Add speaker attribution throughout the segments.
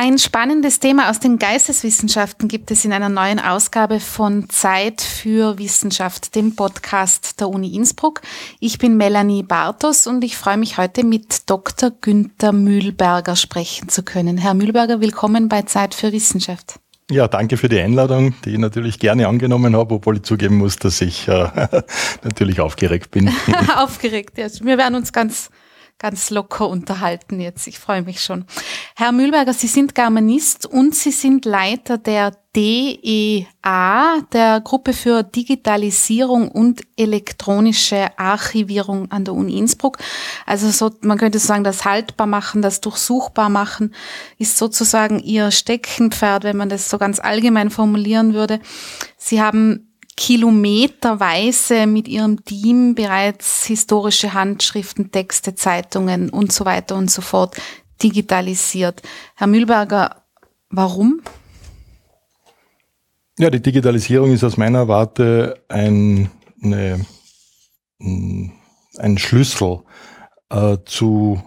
Speaker 1: Ein spannendes Thema aus den Geisteswissenschaften gibt es in einer neuen Ausgabe von Zeit für Wissenschaft, dem Podcast der Uni Innsbruck. Ich bin Melanie Bartos und ich freue mich heute mit Dr. Günther Mühlberger sprechen zu können. Herr Mühlberger, willkommen bei Zeit für Wissenschaft.
Speaker 2: Ja, danke für die Einladung, die ich natürlich gerne angenommen habe, obwohl ich zugeben muss, dass ich äh, natürlich aufgeregt bin.
Speaker 1: aufgeregt, ja. Wir werden uns ganz ganz locker unterhalten jetzt. Ich freue mich schon. Herr Mühlberger, Sie sind Germanist und Sie sind Leiter der DEA, der Gruppe für Digitalisierung und elektronische Archivierung an der Uni Innsbruck. Also so, man könnte sagen, das haltbar machen, das durchsuchbar machen, ist sozusagen Ihr Steckenpferd, wenn man das so ganz allgemein formulieren würde. Sie haben kilometerweise mit ihrem Team bereits historische Handschriften, Texte, Zeitungen und so weiter und so fort digitalisiert. Herr Mühlberger, warum?
Speaker 2: Ja, die Digitalisierung ist aus meiner Warte ein, eine, ein Schlüssel äh, zu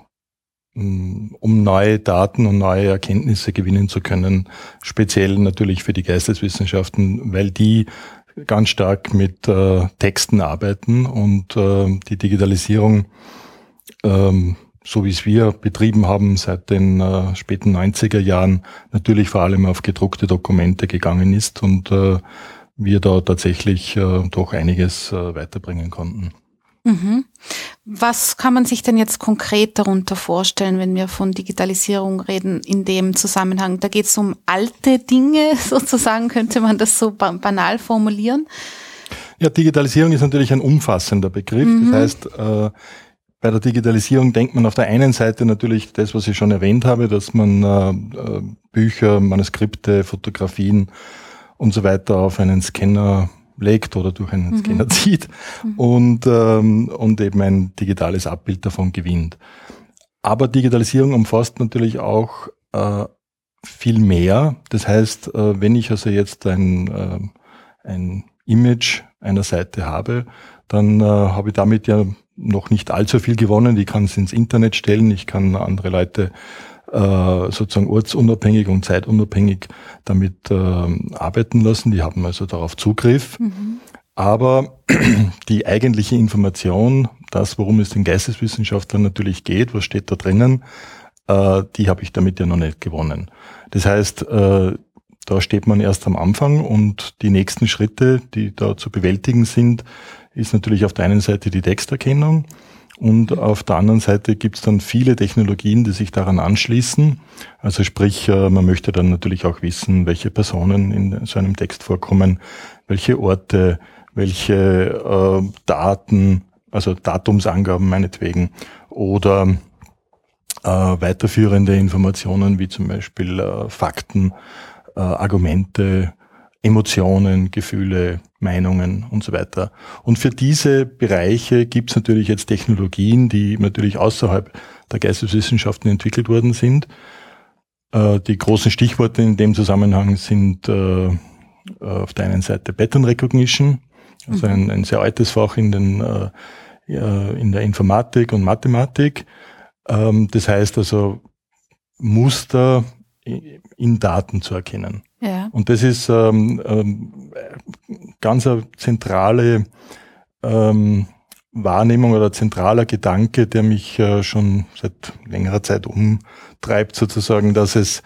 Speaker 2: um neue Daten und neue Erkenntnisse gewinnen zu können, speziell natürlich für die Geisteswissenschaften, weil die ganz stark mit äh, Texten arbeiten und äh, die Digitalisierung, ähm, so wie es wir betrieben haben seit den äh, späten 90er Jahren, natürlich vor allem auf gedruckte Dokumente gegangen ist und äh, wir da tatsächlich äh, doch einiges äh, weiterbringen konnten.
Speaker 1: Mhm. Was kann man sich denn jetzt konkret darunter vorstellen, wenn wir von Digitalisierung reden in dem Zusammenhang? Da geht es um alte Dinge, sozusagen, könnte man das so banal formulieren?
Speaker 2: Ja, Digitalisierung ist natürlich ein umfassender Begriff. Mhm. Das heißt, äh, bei der Digitalisierung denkt man auf der einen Seite natürlich das, was ich schon erwähnt habe, dass man äh, äh Bücher, Manuskripte, Fotografien und so weiter auf einen Scanner legt oder durch einen mhm. Scanner zieht mhm. und, ähm, und eben ein digitales Abbild davon gewinnt. Aber Digitalisierung umfasst natürlich auch äh, viel mehr. Das heißt, äh, wenn ich also jetzt ein, äh, ein Image einer Seite habe, dann äh, habe ich damit ja noch nicht allzu viel gewonnen. Ich kann es ins Internet stellen, ich kann andere Leute äh, sozusagen ortsunabhängig und zeitunabhängig damit äh, arbeiten lassen. Die haben also darauf Zugriff. Mhm. Aber die eigentliche Information, das, worum es den Geisteswissenschaftlern natürlich geht, was steht da drinnen, äh, die habe ich damit ja noch nicht gewonnen. Das heißt, äh, da steht man erst am Anfang und die nächsten Schritte, die da zu bewältigen sind, ist natürlich auf der einen Seite die Texterkennung. Und auf der anderen Seite gibt es dann viele Technologien, die sich daran anschließen. Also sprich, äh, man möchte dann natürlich auch wissen, welche Personen in so einem Text vorkommen, welche Orte, welche äh, Daten, also Datumsangaben meinetwegen, oder äh, weiterführende Informationen wie zum Beispiel Fakten, Argumente, Emotionen, Gefühle, Meinungen und so weiter. Und für diese Bereiche gibt es natürlich jetzt Technologien, die natürlich außerhalb der Geisteswissenschaften entwickelt worden sind. Äh, die großen Stichworte in dem Zusammenhang sind äh, auf der einen Seite Pattern Recognition, also ein, ein sehr altes Fach in, den, äh, in der Informatik und Mathematik. Ähm, das heißt also Muster in Daten zu erkennen. Ja. Und das ist ähm, ähm, ganz eine zentrale ähm, Wahrnehmung oder zentraler Gedanke, der mich äh, schon seit längerer Zeit umtreibt, sozusagen, dass es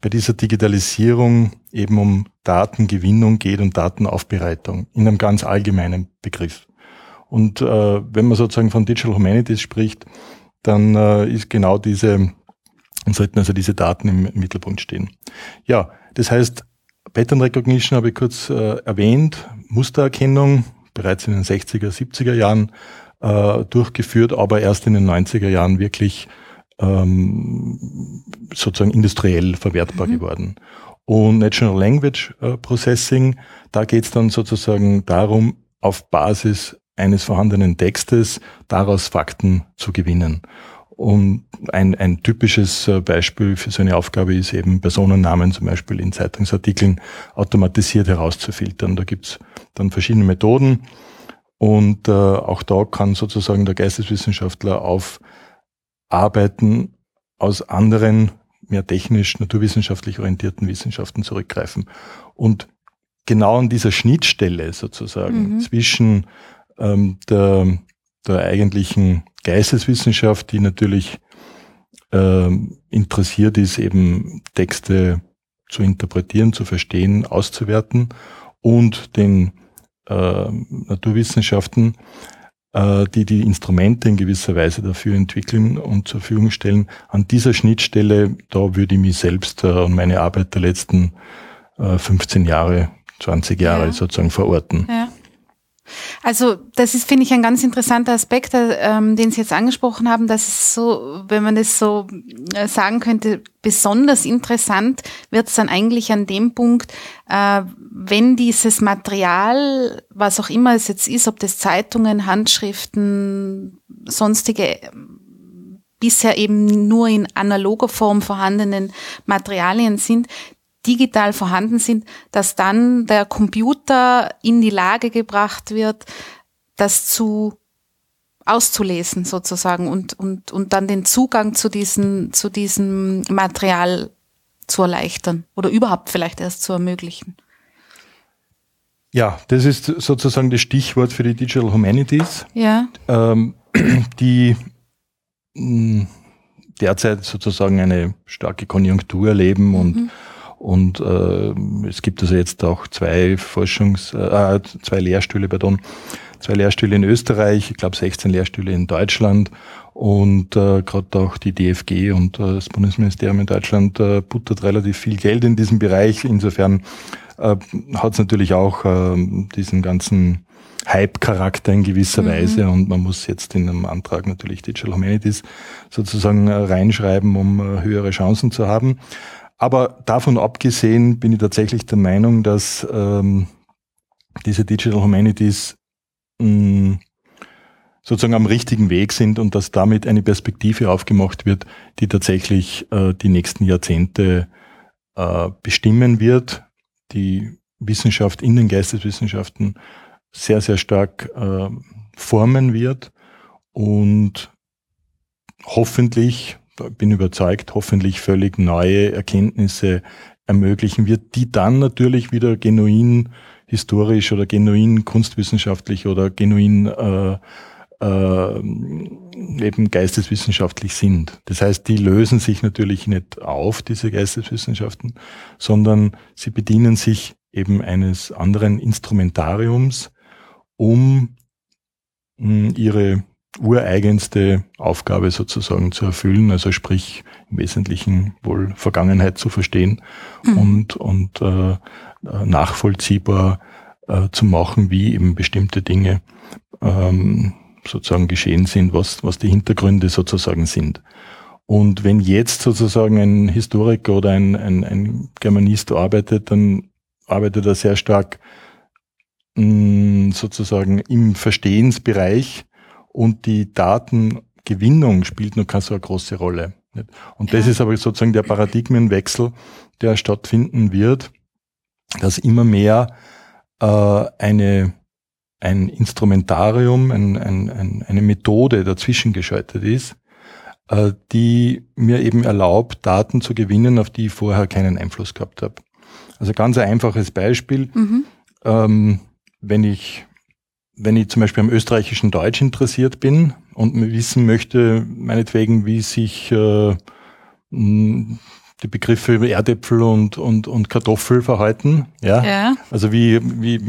Speaker 2: bei dieser Digitalisierung eben um Datengewinnung geht und Datenaufbereitung in einem ganz allgemeinen Begriff. Und äh, wenn man sozusagen von Digital Humanities spricht, dann äh, ist genau diese, sollten also diese Daten im Mittelpunkt stehen. Ja, das heißt, Pattern Recognition habe ich kurz äh, erwähnt, Mustererkennung bereits in den 60er, 70er Jahren äh, durchgeführt, aber erst in den 90er Jahren wirklich ähm, sozusagen industriell verwertbar mhm. geworden. Und Natural Language äh, Processing, da geht es dann sozusagen darum, auf Basis eines vorhandenen Textes daraus Fakten zu gewinnen. Und ein, ein typisches äh, Beispiel für so eine Aufgabe ist eben Personennamen zum Beispiel in Zeitungsartikeln automatisiert herauszufiltern. Da gibt's dann verschiedene Methoden und äh, auch da kann sozusagen der Geisteswissenschaftler auf Arbeiten aus anderen mehr technisch, naturwissenschaftlich orientierten Wissenschaften zurückgreifen. Und genau an dieser Schnittstelle sozusagen mhm. zwischen ähm, der, der eigentlichen Geisteswissenschaft, die natürlich ähm, interessiert ist, eben Texte zu interpretieren, zu verstehen, auszuwerten und den äh, Naturwissenschaften, äh, die die Instrumente in gewisser Weise dafür entwickeln und zur Verfügung stellen. An dieser Schnittstelle, da würde ich mich selbst äh, und meine Arbeit der letzten äh, 15 Jahre 20 Jahre ja. sozusagen verorten. Ja.
Speaker 1: Also das ist, finde ich, ein ganz interessanter Aspekt, äh, ähm, den Sie jetzt angesprochen haben, dass es so, wenn man es so äh, sagen könnte, besonders interessant wird es dann eigentlich an dem Punkt, äh, wenn dieses Material, was auch immer es jetzt ist, ob das Zeitungen, Handschriften, sonstige bisher eben nur in analoger Form vorhandenen Materialien sind, digital vorhanden sind, dass dann der Computer in die Lage gebracht wird, das zu auszulesen sozusagen und, und, und dann den Zugang zu, diesen, zu diesem Material zu erleichtern oder überhaupt vielleicht erst zu ermöglichen.
Speaker 2: Ja, das ist sozusagen das Stichwort für die Digital Humanities,
Speaker 1: ja.
Speaker 2: ähm, die mh, derzeit sozusagen eine starke Konjunktur erleben und mhm und äh, es gibt also jetzt auch zwei Forschungs-, äh, zwei Lehrstühle, pardon, zwei Lehrstühle in Österreich, ich glaube 16 Lehrstühle in Deutschland und äh, gerade auch die DFG und äh, das Bundesministerium in Deutschland äh, buttert relativ viel Geld in diesem Bereich. Insofern äh, hat es natürlich auch äh, diesen ganzen Hype-Charakter in gewisser mhm. Weise und man muss jetzt in einem Antrag natürlich Digital Humanities sozusagen äh, reinschreiben, um äh, höhere Chancen zu haben. Aber davon abgesehen bin ich tatsächlich der Meinung, dass ähm, diese Digital Humanities mh, sozusagen am richtigen Weg sind und dass damit eine Perspektive aufgemacht wird, die tatsächlich äh, die nächsten Jahrzehnte äh, bestimmen wird, die Wissenschaft in den Geisteswissenschaften sehr, sehr stark äh, formen wird und hoffentlich bin überzeugt, hoffentlich völlig neue Erkenntnisse ermöglichen wird, die dann natürlich wieder genuin historisch oder genuin kunstwissenschaftlich oder genuin äh, äh, eben geisteswissenschaftlich sind. Das heißt, die lösen sich natürlich nicht auf, diese Geisteswissenschaften, sondern sie bedienen sich eben eines anderen Instrumentariums, um ihre ureigenste Aufgabe sozusagen zu erfüllen, also sprich im Wesentlichen wohl Vergangenheit zu verstehen mhm. und, und äh, nachvollziehbar äh, zu machen, wie eben bestimmte Dinge ähm, sozusagen geschehen sind, was, was die Hintergründe sozusagen sind. Und wenn jetzt sozusagen ein Historiker oder ein, ein, ein Germanist arbeitet, dann arbeitet er sehr stark mh, sozusagen im Verstehensbereich und die Datengewinnung spielt noch keine so eine große Rolle. Und das ist aber sozusagen der Paradigmenwechsel, der stattfinden wird, dass immer mehr äh, eine, ein Instrumentarium, ein, ein, ein, eine Methode dazwischen geschaltet ist, äh, die mir eben erlaubt, Daten zu gewinnen, auf die ich vorher keinen Einfluss gehabt habe. Also ganz ein einfaches Beispiel. Mhm. Ähm, wenn ich wenn ich zum Beispiel am österreichischen Deutsch interessiert bin und wissen möchte, meinetwegen, wie sich äh, die Begriffe Erdäpfel und, und, und Kartoffel verhalten. Ja? ja. Also wie, wie,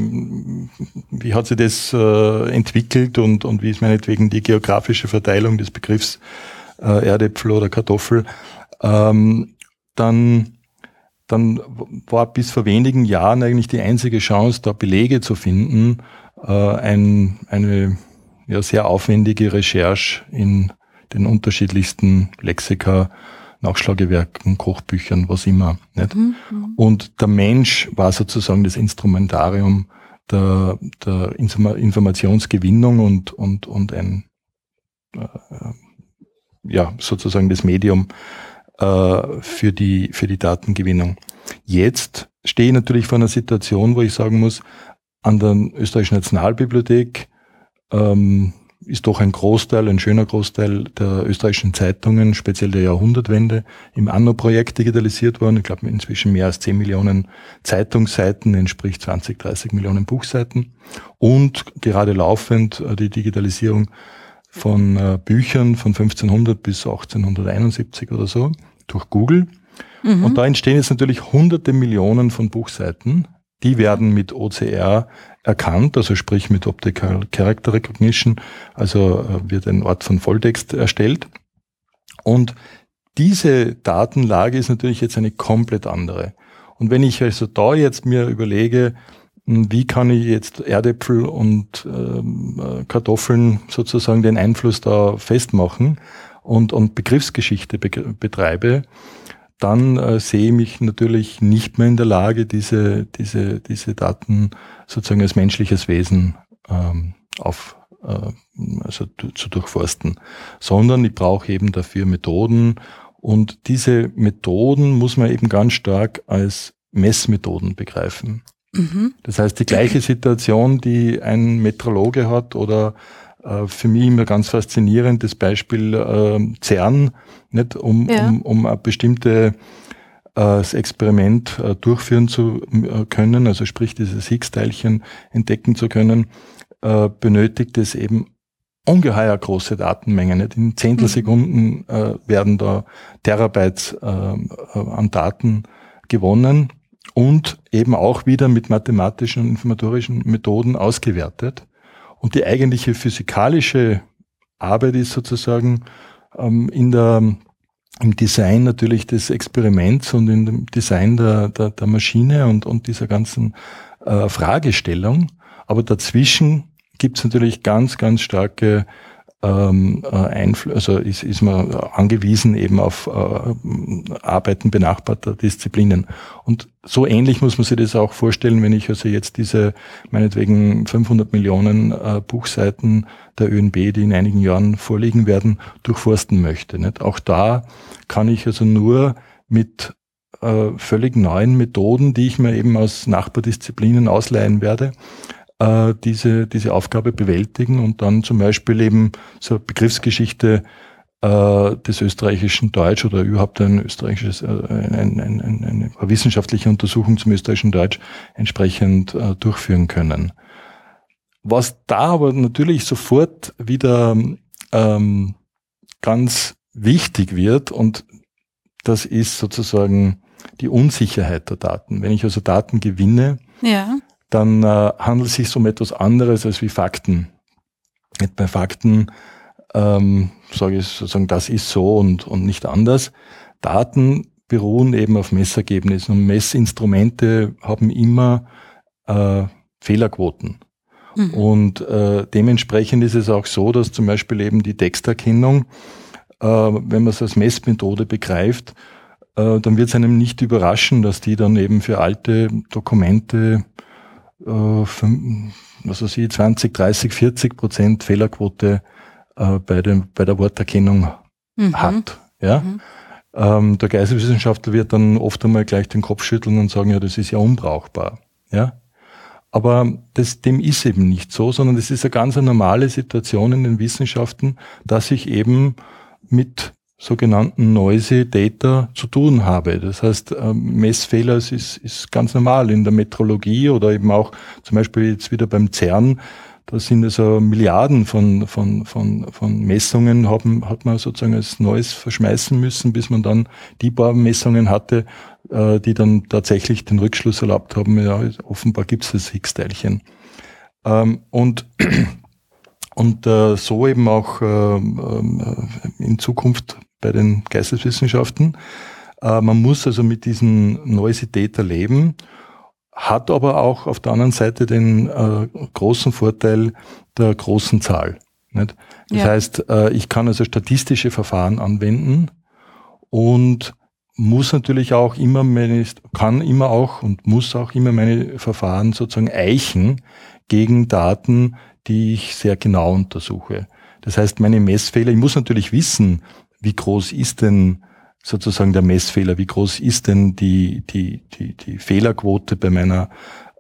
Speaker 2: wie hat sich das äh, entwickelt und, und wie ist meinetwegen die geografische Verteilung des Begriffs äh, Erdäpfel oder Kartoffel. Ähm, dann, dann war bis vor wenigen Jahren eigentlich die einzige Chance, da Belege zu finden, äh, ein, eine ja, sehr aufwendige Recherche in den unterschiedlichsten Lexika, Nachschlagewerken, Kochbüchern, was immer. Nicht? Mhm. Und der Mensch war sozusagen das Instrumentarium der, der Informationsgewinnung und, und, und ein, äh, ja, sozusagen das Medium äh, für, die, für die Datengewinnung. Jetzt stehe ich natürlich vor einer Situation, wo ich sagen muss, an der Österreichischen Nationalbibliothek ähm, ist doch ein Großteil, ein schöner Großteil der österreichischen Zeitungen, speziell der Jahrhundertwende, im Anno-Projekt digitalisiert worden. Ich glaube, inzwischen mehr als 10 Millionen Zeitungsseiten, entspricht 20, 30 Millionen Buchseiten. Und gerade laufend äh, die Digitalisierung von äh, Büchern von 1500 bis 1871 oder so durch Google. Mhm. Und da entstehen jetzt natürlich hunderte Millionen von Buchseiten. Die werden mit OCR erkannt, also sprich mit Optical Character Recognition, also äh, wird ein Ort von Volltext erstellt. Und diese Datenlage ist natürlich jetzt eine komplett andere. Und wenn ich also da jetzt mir überlege, hm, wie kann ich jetzt Erdäpfel und ähm, äh, Kartoffeln sozusagen den Einfluss da festmachen und, und Begriffsgeschichte be betreibe, dann äh, sehe ich mich natürlich nicht mehr in der Lage, diese, diese, diese Daten sozusagen als menschliches Wesen ähm, auf, äh, also zu durchforsten, sondern ich brauche eben dafür Methoden und diese Methoden muss man eben ganz stark als Messmethoden begreifen. Mhm. Das heißt, die gleiche Situation, die ein Metrologe hat oder für mich immer ganz faszinierend das Beispiel äh, CERN, nicht, um, ja. um, um eine bestimmte äh, das Experiment äh, durchführen zu äh, können, also sprich dieses Higgs-Teilchen entdecken zu können, äh, benötigt es eben ungeheuer große Datenmengen. Nicht? In Zehntelsekunden mhm. äh, werden da Terabytes äh, an Daten gewonnen und eben auch wieder mit mathematischen und informatorischen Methoden ausgewertet. Und die eigentliche physikalische Arbeit ist sozusagen ähm, in der, im Design natürlich des Experiments und in dem Design der, der, der Maschine und, und dieser ganzen äh, Fragestellung. Aber dazwischen gibt es natürlich ganz, ganz starke ähm, äh, also ist, ist man angewiesen eben auf äh, Arbeiten benachbarter Disziplinen. Und so ähnlich muss man sich das auch vorstellen, wenn ich also jetzt diese meinetwegen 500 Millionen äh, Buchseiten der ÖNB, die in einigen Jahren vorliegen werden, durchforsten möchte. Nicht? Auch da kann ich also nur mit äh, völlig neuen Methoden, die ich mir eben aus Nachbardisziplinen ausleihen werde, äh, diese, diese Aufgabe bewältigen und dann zum Beispiel eben so Begriffsgeschichte äh, des österreichischen Deutsch oder überhaupt ein österreichisches, äh, ein, ein, ein, eine wissenschaftliche Untersuchung zum österreichischen Deutsch entsprechend äh, durchführen können. Was da aber natürlich sofort wieder ähm, ganz wichtig wird und das ist sozusagen die Unsicherheit der Daten. Wenn ich also Daten gewinne, ja dann äh, handelt es sich um etwas anderes als wie Fakten. Nicht bei Fakten ähm, sage ich sozusagen, das ist so und, und nicht anders. Daten beruhen eben auf Messergebnissen und Messinstrumente haben immer äh, Fehlerquoten. Mhm. Und äh, dementsprechend ist es auch so, dass zum Beispiel eben die Texterkennung, äh, wenn man es als Messmethode begreift, äh, dann wird es einem nicht überraschen, dass die dann eben für alte Dokumente äh, was weiß ich, 20, 30, 40 Prozent Fehlerquote äh, bei, dem, bei der Worterkennung mhm. hat. Ja? Mhm. Ähm, der Geisteswissenschaftler wird dann oft einmal gleich den Kopf schütteln und sagen, ja, das ist ja unbrauchbar. Ja? Aber das, dem ist eben nicht so, sondern das ist eine ganz normale Situation in den Wissenschaften, dass ich eben mit sogenannten Noisy Data zu tun habe. Das heißt, ähm, Messfehler ist, ist ganz normal in der Metrologie oder eben auch zum Beispiel jetzt wieder beim CERN. Da sind also Milliarden von, von, von, von Messungen, haben, hat man sozusagen als Neues verschmeißen müssen, bis man dann die paar Messungen hatte, äh, die dann tatsächlich den Rückschluss erlaubt haben, ja, offenbar gibt es das Higgs-Teilchen. Ähm, und und äh, so eben auch äh, in Zukunft bei den Geisteswissenschaften. Äh, man muss also mit diesen Noisy leben, hat aber auch auf der anderen Seite den äh, großen Vorteil der großen Zahl. Nicht? Das ja. heißt, äh, ich kann also statistische Verfahren anwenden und muss natürlich auch immer meine, kann immer auch und muss auch immer meine Verfahren sozusagen eichen gegen Daten, die ich sehr genau untersuche. Das heißt, meine Messfehler, ich muss natürlich wissen, wie groß ist denn sozusagen der Messfehler, wie groß ist denn die, die, die, die Fehlerquote bei meiner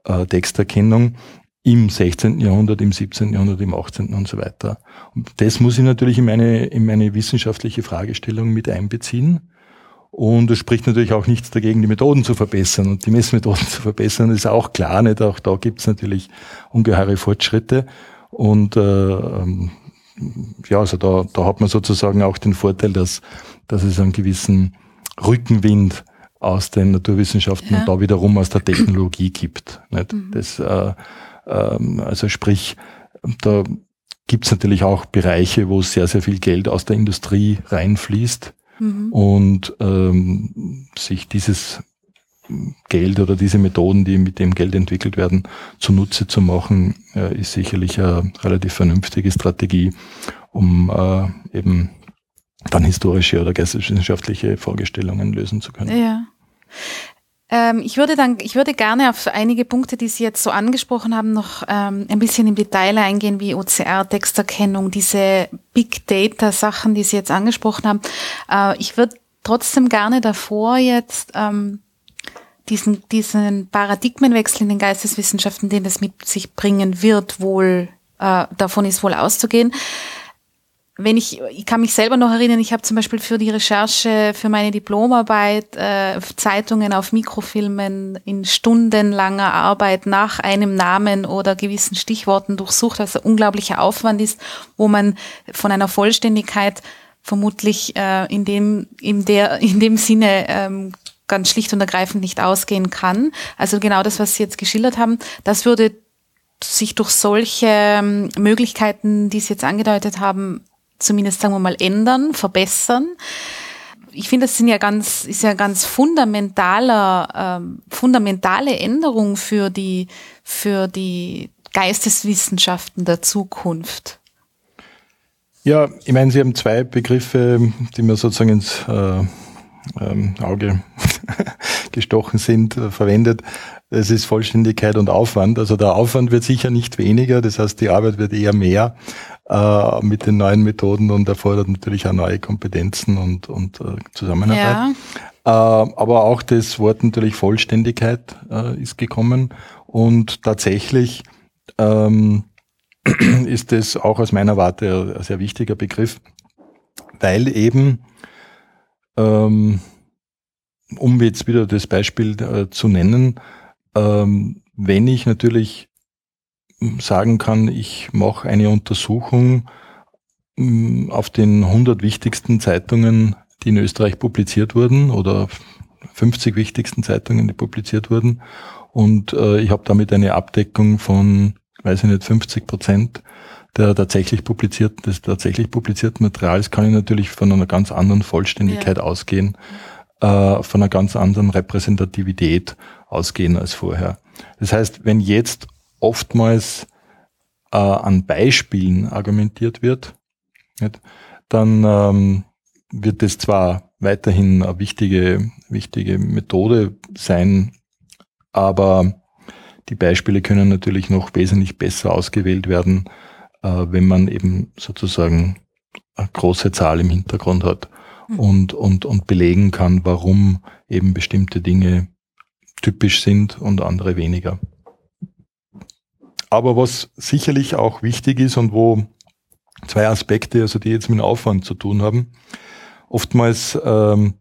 Speaker 2: äh, Texterkennung. im 16. Jahrhundert, im 17. Jahrhundert, im 18. und so weiter. Und das muss ich natürlich in meine, in meine wissenschaftliche Fragestellung mit einbeziehen. Und es spricht natürlich auch nichts dagegen, die Methoden zu verbessern und die Messmethoden zu verbessern, ist auch klar. Nicht? Auch da gibt es natürlich ungeheure Fortschritte. Und äh, ähm, ja, also da, da hat man sozusagen auch den Vorteil, dass, dass es einen gewissen Rückenwind aus den Naturwissenschaften ja. und da wiederum aus der Technologie gibt. Nicht? Mhm. Das, äh, ähm, also sprich, da gibt es natürlich auch Bereiche, wo sehr, sehr viel Geld aus der Industrie reinfließt mhm. und ähm, sich dieses Geld oder diese Methoden, die mit dem Geld entwickelt werden, zunutze zu machen, äh, ist sicherlich eine relativ vernünftige Strategie, um äh, eben dann historische oder geisteswissenschaftliche Vorgestellungen lösen zu können.
Speaker 1: Ja. Ähm, ich würde dann, ich würde gerne auf einige Punkte, die Sie jetzt so angesprochen haben, noch ähm, ein bisschen im Detail eingehen, wie OCR, Texterkennung, diese Big Data Sachen, die Sie jetzt angesprochen haben. Äh, ich würde trotzdem gerne davor jetzt ähm, diesen, diesen Paradigmenwechsel in den Geisteswissenschaften, den das mit sich bringen wird, wohl äh, davon ist wohl auszugehen. Wenn ich, ich kann mich selber noch erinnern, ich habe zum Beispiel für die Recherche für meine Diplomarbeit äh, Zeitungen auf Mikrofilmen in stundenlanger Arbeit nach einem Namen oder gewissen Stichworten durchsucht, was ein unglaublicher Aufwand ist, wo man von einer Vollständigkeit vermutlich äh, in dem in der in dem Sinne ähm, ganz schlicht und ergreifend nicht ausgehen kann. Also genau das, was Sie jetzt geschildert haben, das würde sich durch solche ähm, Möglichkeiten, die Sie jetzt angedeutet haben, zumindest sagen wir mal ändern, verbessern. Ich finde, das sind ja ganz, ist ja ganz fundamentaler, ähm, fundamentale Änderung für die, für die Geisteswissenschaften der Zukunft.
Speaker 2: Ja, ich meine, Sie haben zwei Begriffe, die mir sozusagen ins äh, ähm, Auge gestochen sind, äh, verwendet. Es ist Vollständigkeit und Aufwand. Also der Aufwand wird sicher nicht weniger, das heißt, die Arbeit wird eher mehr äh, mit den neuen Methoden und erfordert natürlich auch neue Kompetenzen und, und äh, Zusammenarbeit. Ja. Äh, aber auch das Wort natürlich Vollständigkeit äh, ist gekommen und tatsächlich ähm, ist das auch aus meiner Warte ein sehr wichtiger Begriff, weil eben ähm, um jetzt wieder das Beispiel äh, zu nennen, ähm, wenn ich natürlich sagen kann, ich mache eine Untersuchung mm, auf den 100 wichtigsten Zeitungen, die in Österreich publiziert wurden oder 50 wichtigsten Zeitungen, die publiziert wurden. Und äh, ich habe damit eine Abdeckung von, weiß ich nicht, 50 Prozent der tatsächlich publizierten, des tatsächlich publizierten Materials kann ich natürlich von einer ganz anderen Vollständigkeit ja. ausgehen, äh, von einer ganz anderen Repräsentativität ausgehen als vorher. Das heißt, wenn jetzt oftmals äh, an Beispielen argumentiert wird, nicht, dann ähm, wird es zwar weiterhin eine wichtige, wichtige Methode sein, aber die Beispiele können natürlich noch wesentlich besser ausgewählt werden, äh, wenn man eben sozusagen eine große Zahl im Hintergrund hat. Und, und, und belegen kann, warum eben bestimmte Dinge typisch sind und andere weniger. Aber was sicherlich auch wichtig ist und wo zwei Aspekte, also die jetzt mit Aufwand zu tun haben, oftmals ähm,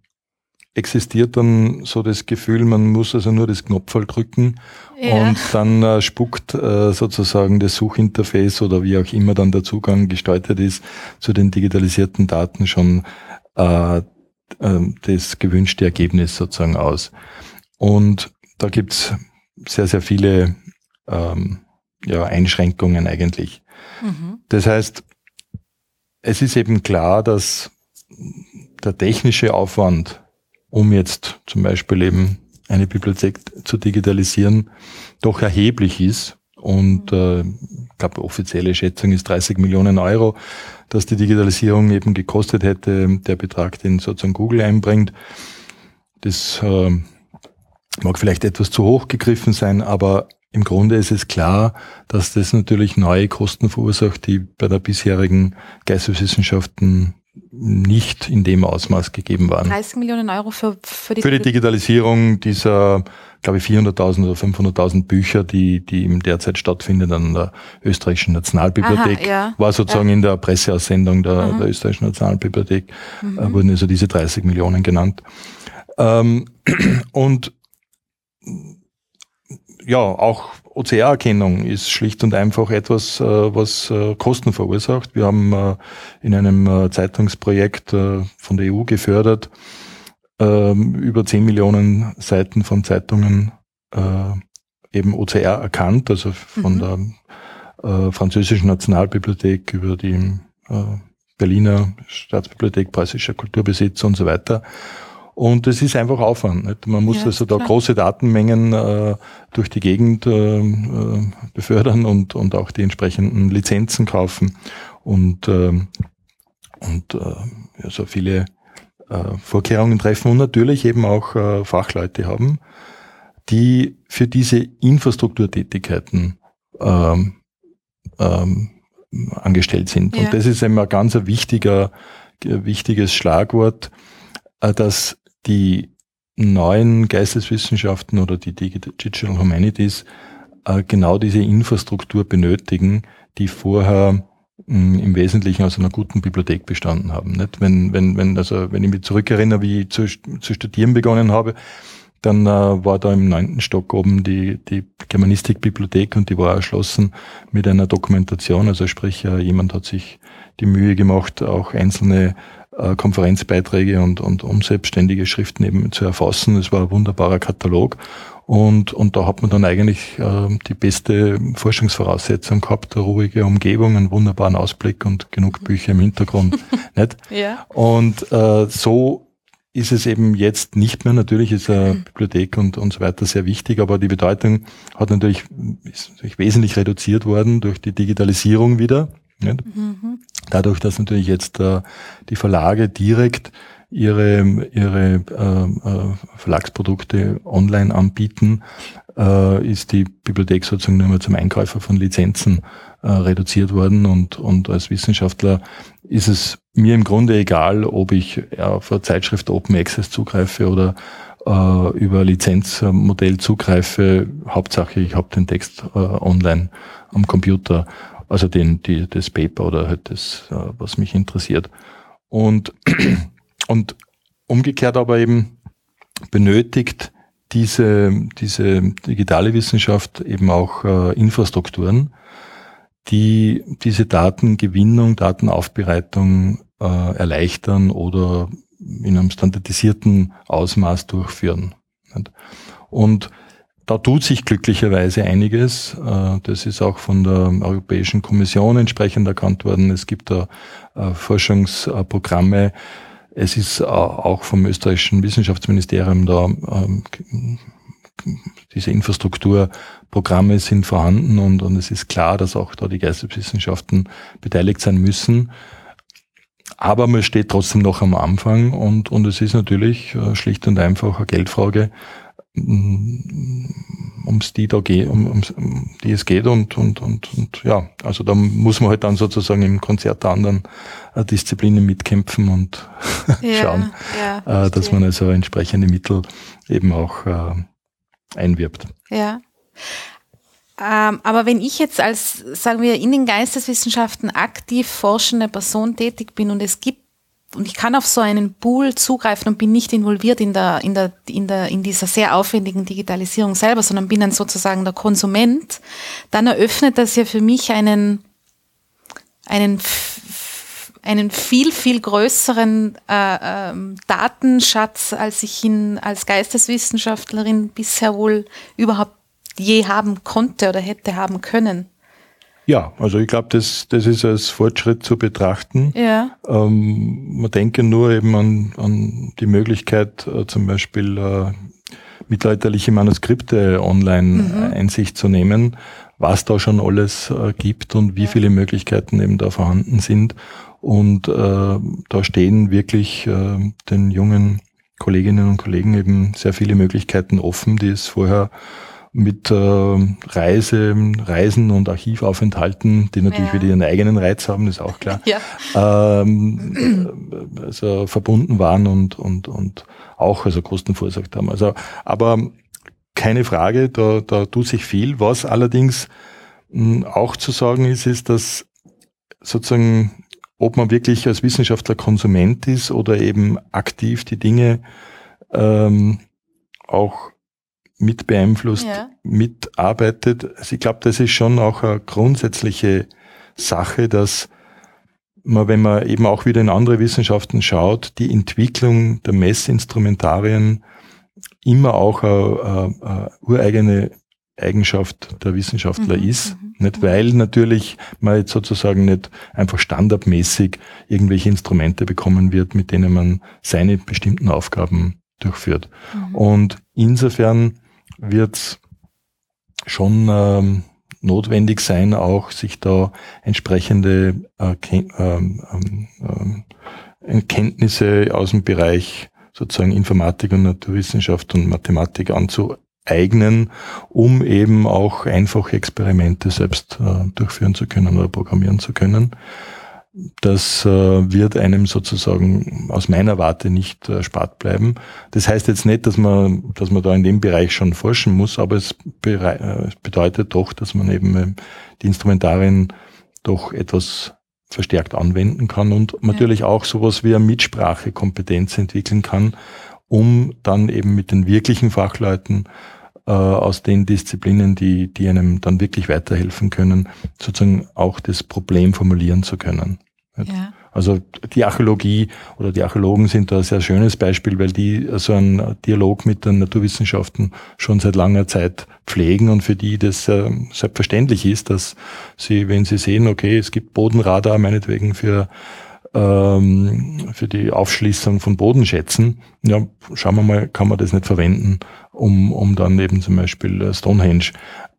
Speaker 2: existiert dann so das Gefühl, man muss also nur das Knopfball drücken ja. und dann äh, spuckt äh, sozusagen das Suchinterface oder wie auch immer dann der Zugang gestaltet ist zu den digitalisierten Daten schon äh, äh, das gewünschte Ergebnis sozusagen aus. Und da gibt's sehr, sehr viele ähm, ja, Einschränkungen eigentlich. Mhm. Das heißt, es ist eben klar, dass der technische Aufwand, um jetzt zum Beispiel eben eine Bibliothek zu digitalisieren, doch erheblich ist. Und äh, ich glaube, offizielle Schätzung ist 30 Millionen Euro, dass die Digitalisierung eben gekostet hätte, der Betrag, den sozusagen Google einbringt. Das äh, mag vielleicht etwas zu hoch gegriffen sein, aber im Grunde ist es klar, dass das natürlich neue Kosten verursacht, die bei der bisherigen Geisteswissenschaften nicht in dem Ausmaß gegeben waren.
Speaker 1: 30 Millionen Euro für, für
Speaker 2: die, für die Digitalisierung dieser glaube ich, 400.000 oder 500.000 Bücher, die, die im derzeit stattfinden an der österreichischen Nationalbibliothek. Aha, ja. War sozusagen ja. in der Presseaussendung der, mhm. der österreichischen Nationalbibliothek, mhm. äh, wurden also diese 30 Millionen genannt. Ähm, und ja, auch OCR-Erkennung ist schlicht und einfach etwas, äh, was äh, Kosten verursacht. Wir haben äh, in einem Zeitungsprojekt von der EU gefördert, ähm, über 10 Millionen Seiten von Zeitungen eben OCR erkannt, also von mhm. der französischen Nationalbibliothek über die Berliner Staatsbibliothek, preußischer Kulturbesitz und so weiter. Und es ist einfach Aufwand. Nicht? Man muss ja, also da klar. große Datenmengen äh, durch die Gegend äh, äh, befördern und, und auch die entsprechenden Lizenzen kaufen und, äh, und äh, ja, so viele äh, Vorkehrungen treffen und natürlich eben auch äh, Fachleute haben, die für diese Infrastrukturtätigkeiten ähm, ähm, angestellt sind. Ja. Und das ist immer ein ganz ein wichtiger, wichtiges Schlagwort, äh, dass die neuen Geisteswissenschaften oder die Digital Humanities äh, genau diese Infrastruktur benötigen, die vorher im Wesentlichen aus einer guten Bibliothek bestanden haben. Nicht? Wenn, wenn, wenn, also, wenn ich mich zurückerinnere, wie ich zu, zu studieren begonnen habe, dann äh, war da im neunten Stock oben die, die Germanistikbibliothek und die war erschlossen mit einer Dokumentation. Also sprich, äh, jemand hat sich die Mühe gemacht, auch einzelne äh, Konferenzbeiträge und, und unselbstständige Schriften eben zu erfassen. Es war ein wunderbarer Katalog. Und, und da hat man dann eigentlich äh, die beste Forschungsvoraussetzung gehabt, eine ruhige Umgebung, einen wunderbaren Ausblick und genug Bücher im Hintergrund. nicht?
Speaker 1: Ja.
Speaker 2: Und äh, so ist es eben jetzt nicht mehr. Natürlich ist eine Bibliothek und, und so weiter sehr wichtig, aber die Bedeutung hat natürlich, ist natürlich wesentlich reduziert worden durch die Digitalisierung wieder. Mhm. Dadurch, dass natürlich jetzt äh, die Verlage direkt ihre, ihre äh, äh, Verlagsprodukte online anbieten, äh, ist die Bibliothek sozusagen nur mehr zum Einkäufer von Lizenzen äh, reduziert worden und, und als Wissenschaftler ist es mir im Grunde egal, ob ich ja, auf eine Zeitschrift Open Access zugreife oder äh, über Lizenzmodell zugreife. Hauptsache, ich habe den Text äh, online am Computer also den, die, das Paper oder halt das, äh, was mich interessiert. Und, und umgekehrt aber eben benötigt diese, diese digitale Wissenschaft eben auch äh, Infrastrukturen, die diese Datengewinnung, Datenaufbereitung äh, erleichtern oder in einem standardisierten Ausmaß durchführen. Und da tut sich glücklicherweise einiges. Äh, das ist auch von der Europäischen Kommission entsprechend erkannt worden. Es gibt da äh, Forschungsprogramme. Es ist auch vom österreichischen Wissenschaftsministerium da, ähm, diese Infrastrukturprogramme sind vorhanden und, und es ist klar, dass auch da die Geisteswissenschaften beteiligt sein müssen. Aber man steht trotzdem noch am Anfang und, und es ist natürlich äh, schlicht und einfach eine Geldfrage ums die da geht, um, um, um die es geht und, und, und, und ja, also da muss man halt dann sozusagen im Konzert der anderen äh, Disziplinen mitkämpfen und ja, schauen, ja, äh, dass man also entsprechende Mittel eben auch äh, einwirbt.
Speaker 1: Ja. Ähm, aber wenn ich jetzt als, sagen wir, in den Geisteswissenschaften aktiv forschende Person tätig bin und es gibt und ich kann auf so einen Pool zugreifen und bin nicht involviert in der, in der, in der, in dieser sehr aufwendigen Digitalisierung selber, sondern bin dann sozusagen der Konsument, dann eröffnet das ja für mich einen, einen, einen viel, viel größeren äh, äh, Datenschatz, als ich ihn als Geisteswissenschaftlerin bisher wohl überhaupt je haben konnte oder hätte haben können.
Speaker 2: Ja, also ich glaube, das, das ist als Fortschritt zu betrachten.
Speaker 1: Ja.
Speaker 2: Ähm, man denke nur eben an, an die Möglichkeit, äh, zum Beispiel äh, mittelalterliche Manuskripte online mhm. Einsicht zu nehmen, was da schon alles äh, gibt und wie viele Möglichkeiten eben da vorhanden sind. Und äh, da stehen wirklich äh, den jungen Kolleginnen und Kollegen eben sehr viele Möglichkeiten offen, die es vorher mit äh, Reise, Reisen und Archivaufenthalten, die natürlich ja. wieder ihren eigenen Reiz haben, ist auch klar, ja. ähm, also verbunden waren und, und, und auch also Kosten verursacht haben. Also, aber keine Frage, da, da tut sich viel. Was allerdings mh, auch zu sagen ist, ist, dass sozusagen, ob man wirklich als Wissenschaftler Konsument ist oder eben aktiv die Dinge ähm, auch mit beeinflusst, ja. mitarbeitet. Also ich glaube, das ist schon auch eine grundsätzliche Sache, dass man, wenn man eben auch wieder in andere Wissenschaften schaut, die Entwicklung der Messinstrumentarien immer auch eine, eine, eine ureigene Eigenschaft der Wissenschaftler mhm, ist. Mhm, nicht weil natürlich man jetzt sozusagen nicht einfach standardmäßig irgendwelche Instrumente bekommen wird, mit denen man seine bestimmten Aufgaben durchführt. Mhm. Und insofern wird schon ähm, notwendig sein, auch sich da entsprechende äh, ähm, ähm, äh, Kenntnisse aus dem Bereich sozusagen Informatik und Naturwissenschaft und Mathematik anzueignen, um eben auch einfache Experimente selbst äh, durchführen zu können oder programmieren zu können. Das äh, wird einem sozusagen aus meiner Warte nicht erspart äh, bleiben. Das heißt jetzt nicht, dass man, dass man da in dem Bereich schon forschen muss, aber es, äh, bedeutet doch, dass man eben äh, die Instrumentarien doch etwas verstärkt anwenden kann und ja. natürlich auch sowas wie eine Mitsprachekompetenz entwickeln kann, um dann eben mit den wirklichen Fachleuten äh, aus den Disziplinen, die, die einem dann wirklich weiterhelfen können, sozusagen auch das Problem formulieren zu können. Ja. Also die Archäologie oder die Archäologen sind da ein sehr schönes Beispiel, weil die so einen Dialog mit den Naturwissenschaften schon seit langer Zeit pflegen und für die das äh, selbstverständlich ist, dass sie, wenn sie sehen, okay, es gibt Bodenradar meinetwegen für ähm, für die Aufschließung von Bodenschätzen, ja, schauen wir mal, kann man das nicht verwenden, um, um dann eben zum Beispiel Stonehenge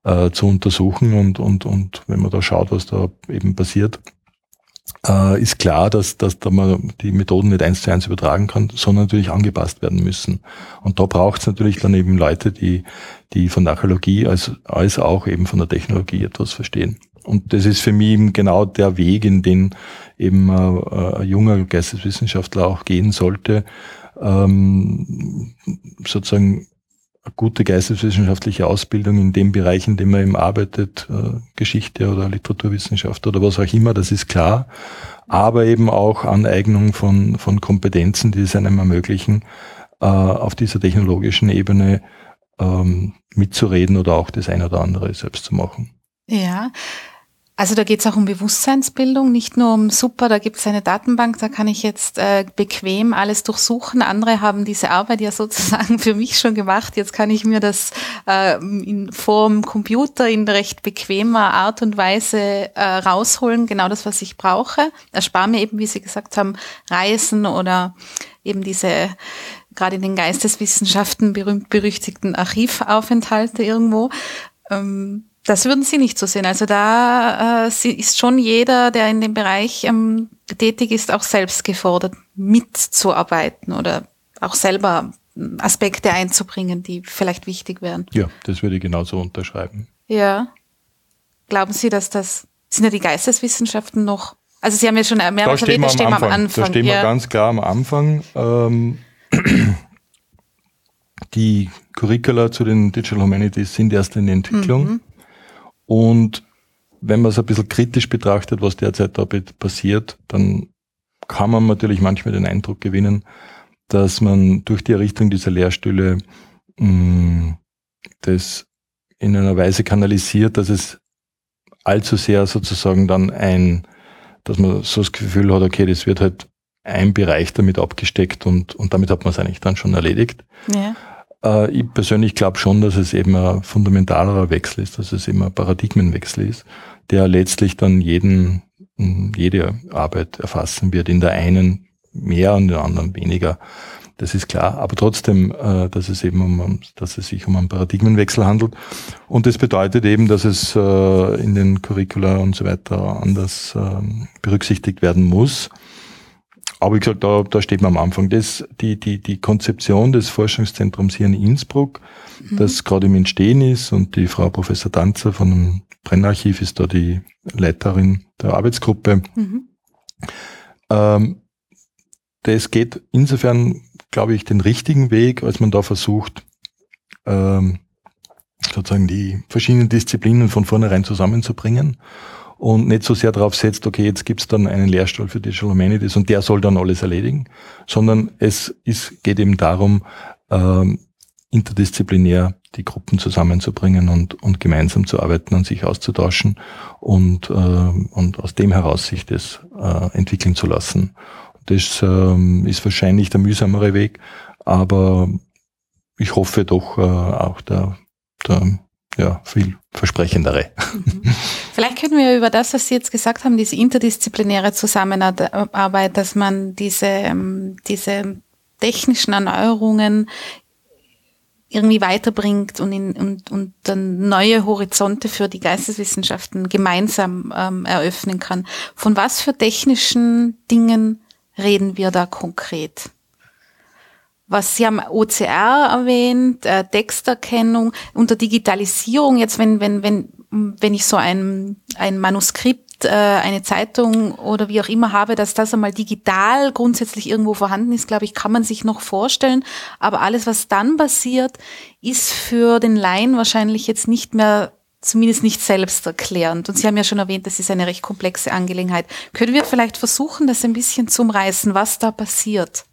Speaker 2: äh, zu untersuchen und, und, und wenn man da schaut, was da eben passiert, äh, ist klar, dass, dass da man die Methoden nicht eins zu eins übertragen kann, sondern natürlich angepasst werden müssen. Und da braucht es natürlich dann eben Leute, die, die von der Archäologie als, als auch eben von der Technologie etwas verstehen. Und das ist für mich eben genau der Weg, in den eben äh, ein junger Geisteswissenschaftler auch gehen sollte, ähm, sozusagen gute geisteswissenschaftliche Ausbildung in dem Bereich, in dem man eben arbeitet, äh, Geschichte oder Literaturwissenschaft oder was auch immer, das ist klar. Aber eben auch Aneignung von, von Kompetenzen, die es einem ermöglichen, äh, auf dieser technologischen Ebene ähm, mitzureden oder auch das eine oder andere selbst zu machen.
Speaker 1: Ja, also da geht es auch um Bewusstseinsbildung, nicht nur um super, da gibt es eine Datenbank, da kann ich jetzt äh, bequem alles durchsuchen. Andere haben diese Arbeit ja sozusagen für mich schon gemacht. Jetzt kann ich mir das äh, in, vorm Computer in recht bequemer Art und Weise äh, rausholen, genau das, was ich brauche. Erspare mir eben, wie Sie gesagt haben, Reisen oder eben diese gerade in den Geisteswissenschaften berühmt-berüchtigten Archivaufenthalte irgendwo. Ähm, das würden Sie nicht so sehen. Also da äh, ist schon jeder, der in dem Bereich ähm, tätig ist, auch selbst gefordert, mitzuarbeiten oder auch selber Aspekte einzubringen, die vielleicht wichtig wären.
Speaker 2: Ja, das würde ich genauso unterschreiben.
Speaker 1: Ja. Glauben Sie, dass das, sind ja die Geisteswissenschaften noch, also Sie haben ja schon mehrmals
Speaker 2: erwähnt, da stehen wir am Anfang. Da stehen wir ja. ganz klar am Anfang. Ähm, die Curricula zu den Digital Humanities sind erst in Entwicklung. Mhm. Und wenn man es ein bisschen kritisch betrachtet, was derzeit da passiert, dann kann man natürlich manchmal den Eindruck gewinnen, dass man durch die Errichtung dieser Lehrstühle mh, mm, das in einer Weise kanalisiert, dass es allzu sehr sozusagen dann ein, dass man so das Gefühl hat, okay, das wird halt ein Bereich damit abgesteckt und, und damit hat man es eigentlich dann schon erledigt. Ja. Äh, ich persönlich glaube schon, dass es eben ein fundamentalerer Wechsel ist, dass es eben ein Paradigmenwechsel ist, der letztlich dann jeden, jede Arbeit erfassen wird. In der einen mehr und in der anderen weniger. Das ist klar. Aber trotzdem, äh, dass es eben um, dass es sich um einen Paradigmenwechsel handelt. Und das bedeutet eben, dass es äh, in den Curricula und so weiter anders ähm, berücksichtigt werden muss. Aber wie gesagt, da, da steht man am Anfang. Das, die, die, die Konzeption des Forschungszentrums hier in Innsbruck, mhm. das gerade im Entstehen ist und die Frau Professor Danzer von dem Brennarchiv ist da die Leiterin der Arbeitsgruppe. Mhm. Ähm, das geht insofern, glaube ich, den richtigen Weg, als man da versucht, ähm, sozusagen die verschiedenen Disziplinen von vornherein zusammenzubringen und nicht so sehr darauf setzt, okay, jetzt gibt's dann einen Lehrstuhl für Digital Humanities und der soll dann alles erledigen, sondern es ist, geht eben darum, ähm, interdisziplinär die Gruppen zusammenzubringen und, und gemeinsam zu arbeiten und sich auszutauschen und, äh, und aus dem heraus sich das äh, entwickeln zu lassen. Das ähm, ist wahrscheinlich der mühsamere Weg, aber ich hoffe doch äh, auch der, der ja, viel versprechendere.
Speaker 1: Mhm. Vielleicht können wir über das, was Sie jetzt gesagt haben, diese interdisziplinäre Zusammenarbeit, dass man diese, ähm, diese technischen Erneuerungen irgendwie weiterbringt und, in, und, und dann neue Horizonte für die Geisteswissenschaften gemeinsam ähm, eröffnen kann. Von was für technischen Dingen reden wir da konkret? Was Sie haben OCR erwähnt, äh, Texterkennung, unter Digitalisierung, jetzt wenn, wenn, wenn, wenn ich so ein, ein Manuskript, äh, eine Zeitung oder wie auch immer habe, dass das einmal digital grundsätzlich irgendwo vorhanden ist, glaube ich, kann man sich noch vorstellen. Aber alles, was dann passiert, ist für den Laien wahrscheinlich jetzt nicht mehr zumindest nicht selbsterklärend. Und Sie haben ja schon erwähnt, das ist eine recht komplexe Angelegenheit. Können wir vielleicht versuchen, das ein bisschen zu umreißen, was da passiert?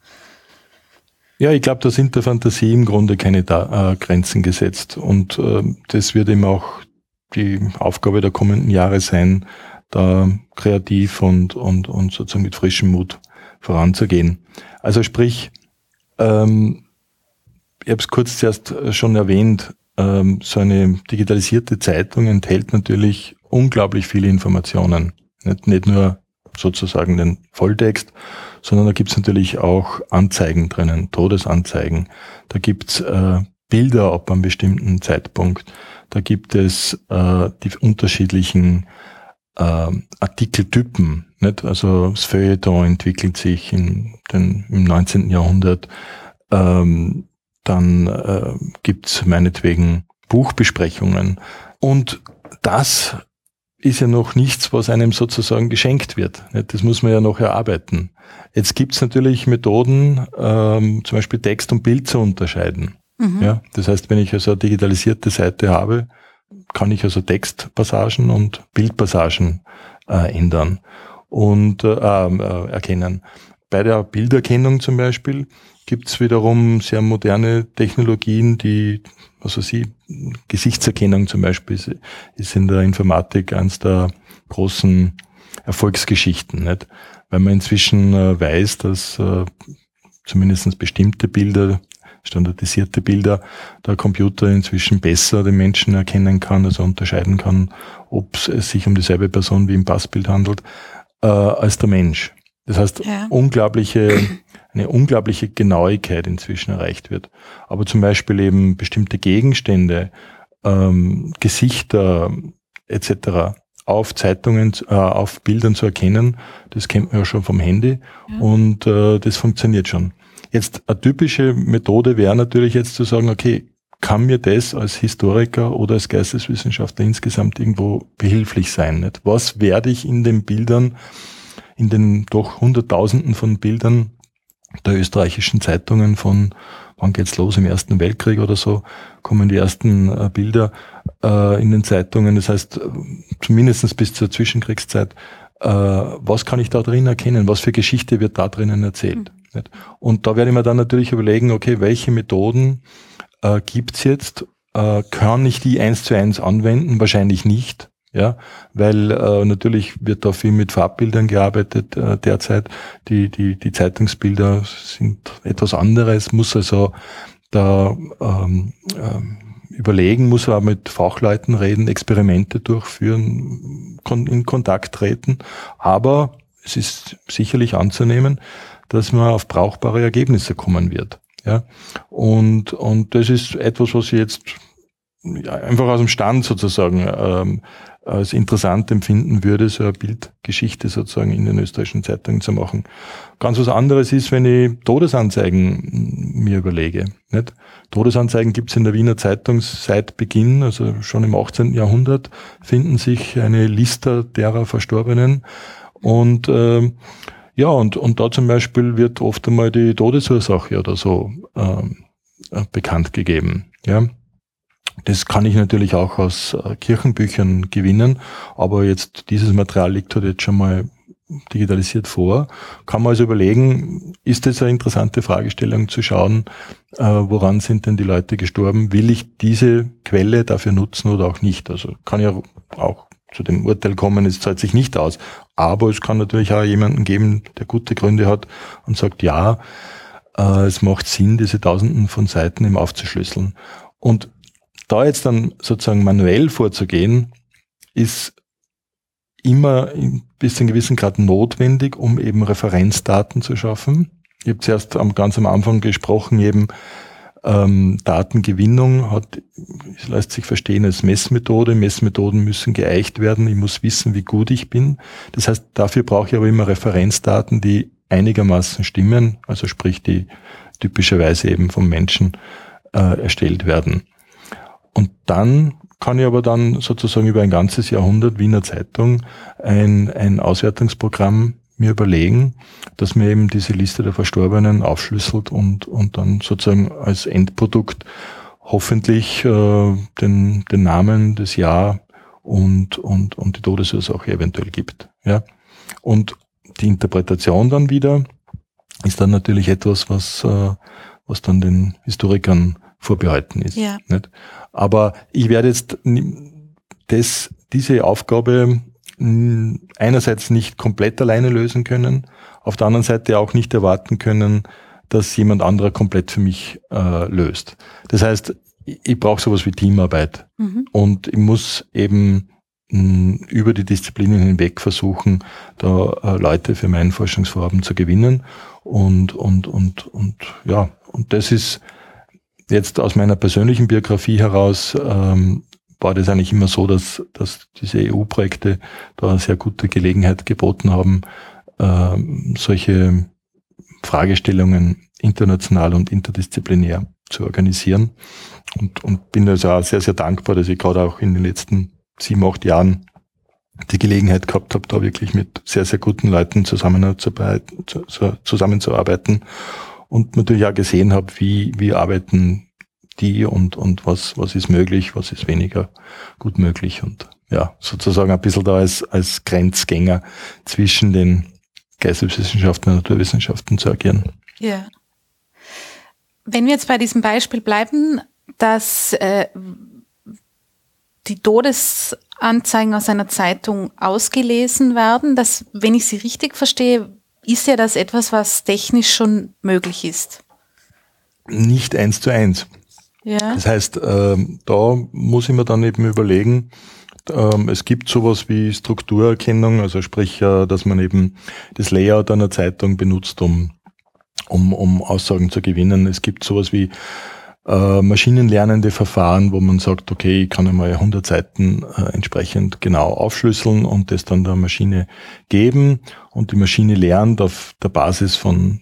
Speaker 2: Ja, ich glaube, da sind der Fantasie im Grunde keine da äh, Grenzen gesetzt. Und äh, das wird eben auch die Aufgabe der kommenden Jahre sein, da kreativ und, und, und sozusagen mit frischem Mut voranzugehen. Also sprich, ähm, ich habe es kurz zuerst schon erwähnt, ähm, so eine digitalisierte Zeitung enthält natürlich unglaublich viele Informationen. Nicht, nicht nur sozusagen den Volltext, sondern da gibt's natürlich auch Anzeigen drinnen, Todesanzeigen. Da gibt's äh, Bilder ab einem bestimmten Zeitpunkt. Da gibt es äh, die unterschiedlichen äh, Artikeltypen. Nicht? Also das Feuilleton entwickelt sich in den, im 19. Jahrhundert. Ähm, dann äh, gibt's meinetwegen Buchbesprechungen. Und das ist ja noch nichts, was einem sozusagen geschenkt wird. Das muss man ja noch erarbeiten. Jetzt gibt's natürlich Methoden, ähm, zum Beispiel Text und Bild zu unterscheiden. Mhm. Ja, das heißt, wenn ich also eine digitalisierte Seite habe, kann ich also Textpassagen und Bildpassagen äh, ändern und äh, äh, erkennen. Bei der Bilderkennung zum Beispiel gibt's wiederum sehr moderne Technologien, die also sie, Gesichtserkennung zum Beispiel ist, in der Informatik eines der großen Erfolgsgeschichten, nicht? Weil man inzwischen äh, weiß, dass äh, zumindest bestimmte Bilder, standardisierte Bilder, der Computer inzwischen besser den Menschen erkennen kann, also unterscheiden kann, ob es sich um dieselbe Person wie im Passbild handelt, äh, als der Mensch. Das heißt, ja. unglaubliche eine unglaubliche Genauigkeit inzwischen erreicht wird. Aber zum Beispiel eben bestimmte Gegenstände, ähm, Gesichter etc. auf Zeitungen, äh, auf Bildern zu erkennen, das kennt man ja schon vom Handy ja. und äh, das funktioniert schon. Jetzt eine typische Methode wäre natürlich jetzt zu sagen, okay, kann mir das als Historiker oder als Geisteswissenschaftler insgesamt irgendwo behilflich sein? Nicht? Was werde ich in den Bildern, in den doch Hunderttausenden von Bildern der österreichischen Zeitungen von, wann geht's los, im Ersten Weltkrieg oder so, kommen die ersten äh, Bilder äh, in den Zeitungen. Das heißt, zumindestens bis zur Zwischenkriegszeit, äh, was kann ich da drin erkennen? Was für Geschichte wird da drinnen erzählt? Mhm. Und da werde ich mir dann natürlich überlegen, okay, welche Methoden äh, gibt's jetzt? Äh, kann ich die eins zu eins anwenden? Wahrscheinlich nicht ja, weil äh, natürlich wird da viel mit Farbbildern gearbeitet äh, derzeit. Die, die, die Zeitungsbilder sind etwas anderes, muss also da ähm, ähm, überlegen, muss auch mit Fachleuten reden, Experimente durchführen, kon in Kontakt treten. Aber es ist sicherlich anzunehmen, dass man auf brauchbare Ergebnisse kommen wird. Ja, und, und das ist etwas, was ich jetzt einfach aus dem Stand sozusagen ähm, als interessant empfinden würde, so eine Bildgeschichte sozusagen in den österreichischen Zeitungen zu machen. Ganz was anderes ist, wenn ich Todesanzeigen mir überlege. Nicht? Todesanzeigen gibt es in der Wiener Zeitung seit Beginn, also schon im 18. Jahrhundert, finden sich eine Liste derer Verstorbenen. Und äh, ja, und, und da zum Beispiel wird oft einmal die Todesursache oder so äh, bekannt gegeben. Ja. Das kann ich natürlich auch aus äh, Kirchenbüchern gewinnen, aber jetzt dieses Material liegt halt jetzt schon mal digitalisiert vor. Kann man also überlegen, ist das eine interessante Fragestellung zu schauen, äh, woran sind denn die Leute gestorben? Will ich diese Quelle dafür nutzen oder auch nicht? Also kann ja auch zu dem Urteil kommen, es zahlt sich nicht aus. Aber es kann natürlich auch jemanden geben, der gute Gründe hat und sagt, ja, äh, es macht Sinn, diese Tausenden von Seiten eben aufzuschlüsseln. Und da jetzt dann sozusagen manuell vorzugehen, ist immer bis zu einem gewissen Grad notwendig, um eben Referenzdaten zu schaffen. Ich habe zuerst am, ganz am Anfang gesprochen, eben ähm, Datengewinnung hat, es lässt sich verstehen als Messmethode. Messmethoden müssen geeicht werden. Ich muss wissen, wie gut ich bin. Das heißt, dafür brauche ich aber immer Referenzdaten, die einigermaßen stimmen, also sprich, die typischerweise eben vom Menschen äh, erstellt werden. Und dann kann ich aber dann sozusagen über ein ganzes Jahrhundert Wiener Zeitung ein, ein Auswertungsprogramm mir überlegen, dass mir eben diese Liste der Verstorbenen aufschlüsselt und, und dann sozusagen als Endprodukt hoffentlich äh, den, den Namen, das Jahr und, und, und die Todesursache eventuell gibt. Ja? Und die Interpretation dann wieder ist dann natürlich etwas, was, äh, was dann den Historikern vorbehalten ist. Ja. Nicht? Aber ich werde jetzt das, diese Aufgabe einerseits nicht komplett alleine lösen können, auf der anderen Seite auch nicht erwarten können, dass jemand anderer komplett für mich äh, löst. Das heißt, ich brauche sowas wie Teamarbeit mhm. und ich muss eben mh, über die Disziplinen hinweg versuchen, da äh, Leute für mein Forschungsvorhaben zu gewinnen und und und und ja und das ist jetzt aus meiner persönlichen Biografie heraus ähm, war das eigentlich immer so, dass, dass diese EU-Projekte da eine sehr gute Gelegenheit geboten haben, ähm, solche Fragestellungen international und interdisziplinär zu organisieren. Und, und bin also auch sehr, sehr dankbar, dass ich gerade auch in den letzten sieben, acht Jahren die Gelegenheit gehabt habe, da wirklich mit sehr, sehr guten Leuten zusammenzuarbeiten, zusammenzuarbeiten und natürlich auch gesehen habe, wie, wie arbeiten die und, und was, was ist möglich, was ist weniger gut möglich und ja, sozusagen ein bisschen da als, als Grenzgänger zwischen den Geisteswissenschaften und Naturwissenschaften zu agieren.
Speaker 1: Ja. Wenn wir jetzt bei diesem Beispiel bleiben, dass äh, die Todesanzeigen aus einer Zeitung ausgelesen werden, dass, wenn ich sie richtig verstehe, ist ja das etwas, was technisch schon möglich ist.
Speaker 2: Nicht eins zu eins. Ja. Das heißt, ähm, da muss ich mir dann eben überlegen, ähm, es gibt sowas wie Strukturerkennung, also sprich, äh, dass man eben das Layout einer Zeitung benutzt, um, um, um Aussagen zu gewinnen. Es gibt sowas wie äh, maschinenlernende Verfahren, wo man sagt, okay, ich kann einmal 100 Seiten äh, entsprechend genau aufschlüsseln und das dann der Maschine geben und die Maschine lernt auf der Basis von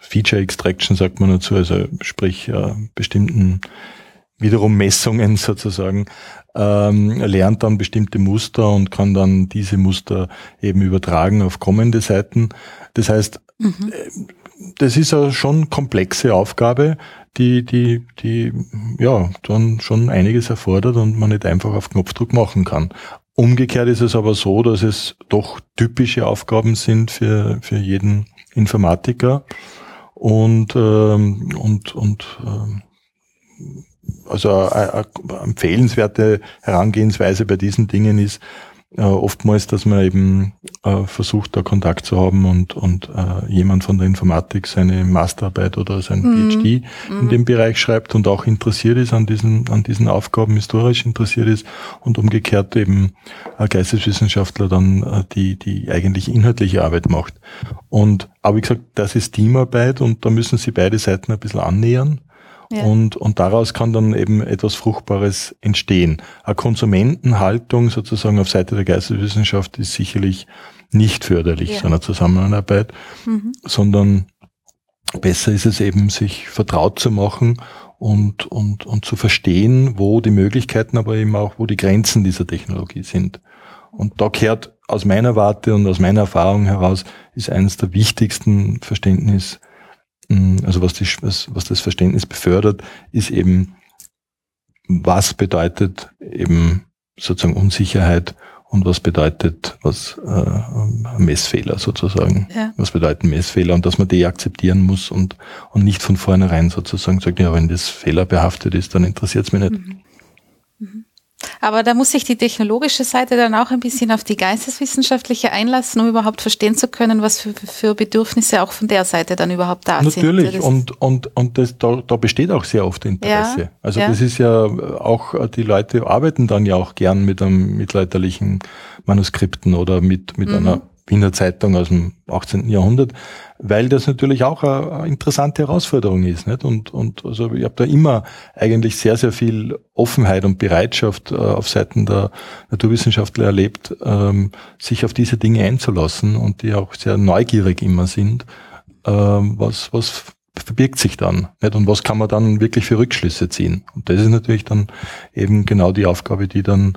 Speaker 2: Feature Extraction sagt man dazu, also sprich äh, bestimmten wiederum Messungen sozusagen, ähm, lernt dann bestimmte Muster und kann dann diese Muster eben übertragen auf kommende Seiten. Das heißt, mhm. Äh, das ist eine schon komplexe Aufgabe, die, die, die ja dann schon einiges erfordert und man nicht einfach auf Knopfdruck machen kann. Umgekehrt ist es aber so, dass es doch typische Aufgaben sind für, für jeden Informatiker und, ähm, und, und ähm, also eine, eine empfehlenswerte Herangehensweise bei diesen Dingen ist, äh, oftmals, dass man eben äh, versucht, da Kontakt zu haben und, und äh, jemand von der Informatik seine Masterarbeit oder sein mhm. PhD in mhm. dem Bereich schreibt und auch interessiert ist an diesen, an diesen Aufgaben, historisch interessiert ist und umgekehrt eben ein Geisteswissenschaftler dann äh, die, die eigentlich inhaltliche Arbeit macht. Und, aber wie gesagt, das ist Teamarbeit und da müssen sie beide Seiten ein bisschen annähern. Und, und daraus kann dann eben etwas Fruchtbares entstehen. Eine Konsumentenhaltung sozusagen auf Seite der Geisteswissenschaft ist sicherlich nicht förderlich ja. so einer Zusammenarbeit, mhm. sondern besser ist es eben, sich vertraut zu machen und, und, und zu verstehen, wo die Möglichkeiten, aber eben auch, wo die Grenzen dieser Technologie sind. Und da kehrt aus meiner Warte und aus meiner Erfahrung heraus, ist eines der wichtigsten Verständnis also was, die, was, was das Verständnis befördert, ist eben was bedeutet eben sozusagen Unsicherheit und was bedeutet was äh, Messfehler sozusagen. Ja. Was bedeuten Messfehler und dass man die akzeptieren muss und, und nicht von vornherein sozusagen sagt, ja, wenn das fehlerbehaftet ist, dann interessiert es mich nicht. Mhm.
Speaker 1: Aber da muss sich die technologische Seite dann auch ein bisschen auf die geisteswissenschaftliche einlassen, um überhaupt verstehen zu können, was für, für Bedürfnisse auch von der Seite dann überhaupt da
Speaker 2: Natürlich. sind.
Speaker 1: Natürlich,
Speaker 2: und, und, und das, da, da besteht auch sehr oft Interesse. Ja, also ja. das ist ja auch, die Leute arbeiten dann ja auch gern mit einem mittelalterlichen Manuskripten oder mit, mit mhm. einer Wiener Zeitung aus dem 18. Jahrhundert, weil das natürlich auch eine, interessante Herausforderung ist. Nicht? Und, und also ich habe da immer eigentlich sehr, sehr viel Offenheit und Bereitschaft äh, auf Seiten der Naturwissenschaftler erlebt, ähm, sich auf diese Dinge einzulassen und die auch sehr neugierig immer sind, ähm, was, was verbirgt sich dann nicht? und was kann man dann wirklich für Rückschlüsse ziehen. Und das ist natürlich dann eben genau die Aufgabe, die dann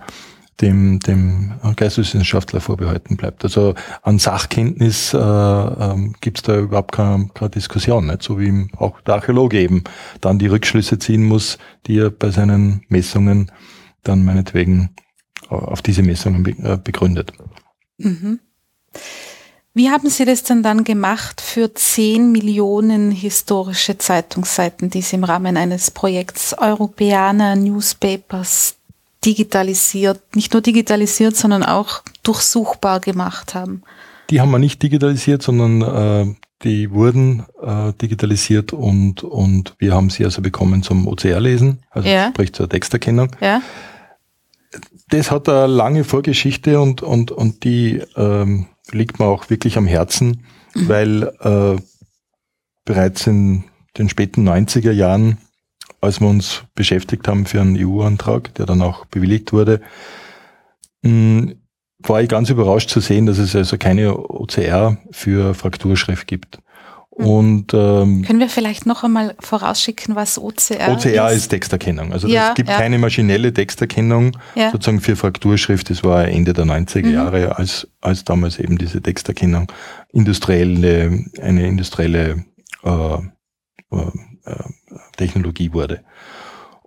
Speaker 2: dem, dem Geisteswissenschaftler vorbehalten bleibt. Also an Sachkenntnis äh, ähm, gibt es da überhaupt keine, keine Diskussion, nicht? so wie auch der Archäologe eben dann die Rückschlüsse ziehen muss, die er bei seinen Messungen dann meinetwegen auf diese Messungen äh, begründet. Mhm.
Speaker 1: Wie haben Sie das denn dann gemacht für 10 Millionen historische Zeitungsseiten, die Sie im Rahmen eines Projekts Europäer Newspapers digitalisiert, nicht nur digitalisiert, sondern auch durchsuchbar gemacht haben.
Speaker 2: Die haben wir nicht digitalisiert, sondern äh, die wurden äh, digitalisiert und, und wir haben sie also bekommen zum OCR-Lesen, also ja. sprich zur Texterkennung. Ja. Das hat eine lange Vorgeschichte und, und, und die ähm, liegt mir auch wirklich am Herzen, mhm. weil äh, bereits in den späten 90er Jahren als wir uns beschäftigt haben für einen EU-Antrag, der dann auch bewilligt wurde, mm, war ich ganz überrascht zu sehen, dass es also keine OCR für Frakturschrift gibt.
Speaker 1: Hm. Und ähm, können wir vielleicht noch einmal vorausschicken, was OCR,
Speaker 2: OCR ist? ist Texterkennung. Also ja, es gibt ja. keine maschinelle Texterkennung ja. sozusagen für Frakturschrift. Das war Ende der 90er mhm. Jahre, als als damals eben diese Texterkennung industrielle eine industrielle äh, äh, Technologie wurde.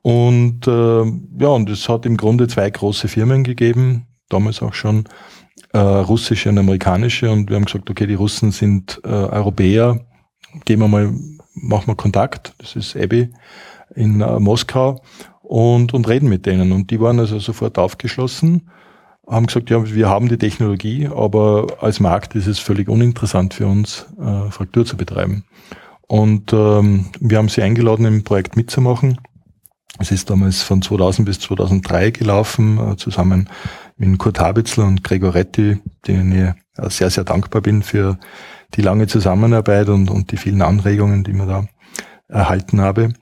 Speaker 2: Und äh, ja, und es hat im Grunde zwei große Firmen gegeben, damals auch schon äh, russische und amerikanische. Und wir haben gesagt, okay, die Russen sind äh, Europäer, gehen wir mal, machen wir Kontakt. Das ist Abby in äh, Moskau und und reden mit denen. Und die waren also sofort aufgeschlossen, haben gesagt, ja, wir haben die Technologie, aber als Markt ist es völlig uninteressant für uns, äh, Fraktur zu betreiben. Und ähm, wir haben sie eingeladen, im Projekt mitzumachen. Es ist damals von 2000 bis 2003 gelaufen, äh, zusammen mit Kurt Habitzler und Gregor Retti, denen ich äh, sehr, sehr dankbar bin für die lange Zusammenarbeit und, und die vielen Anregungen, die man da erhalten habe.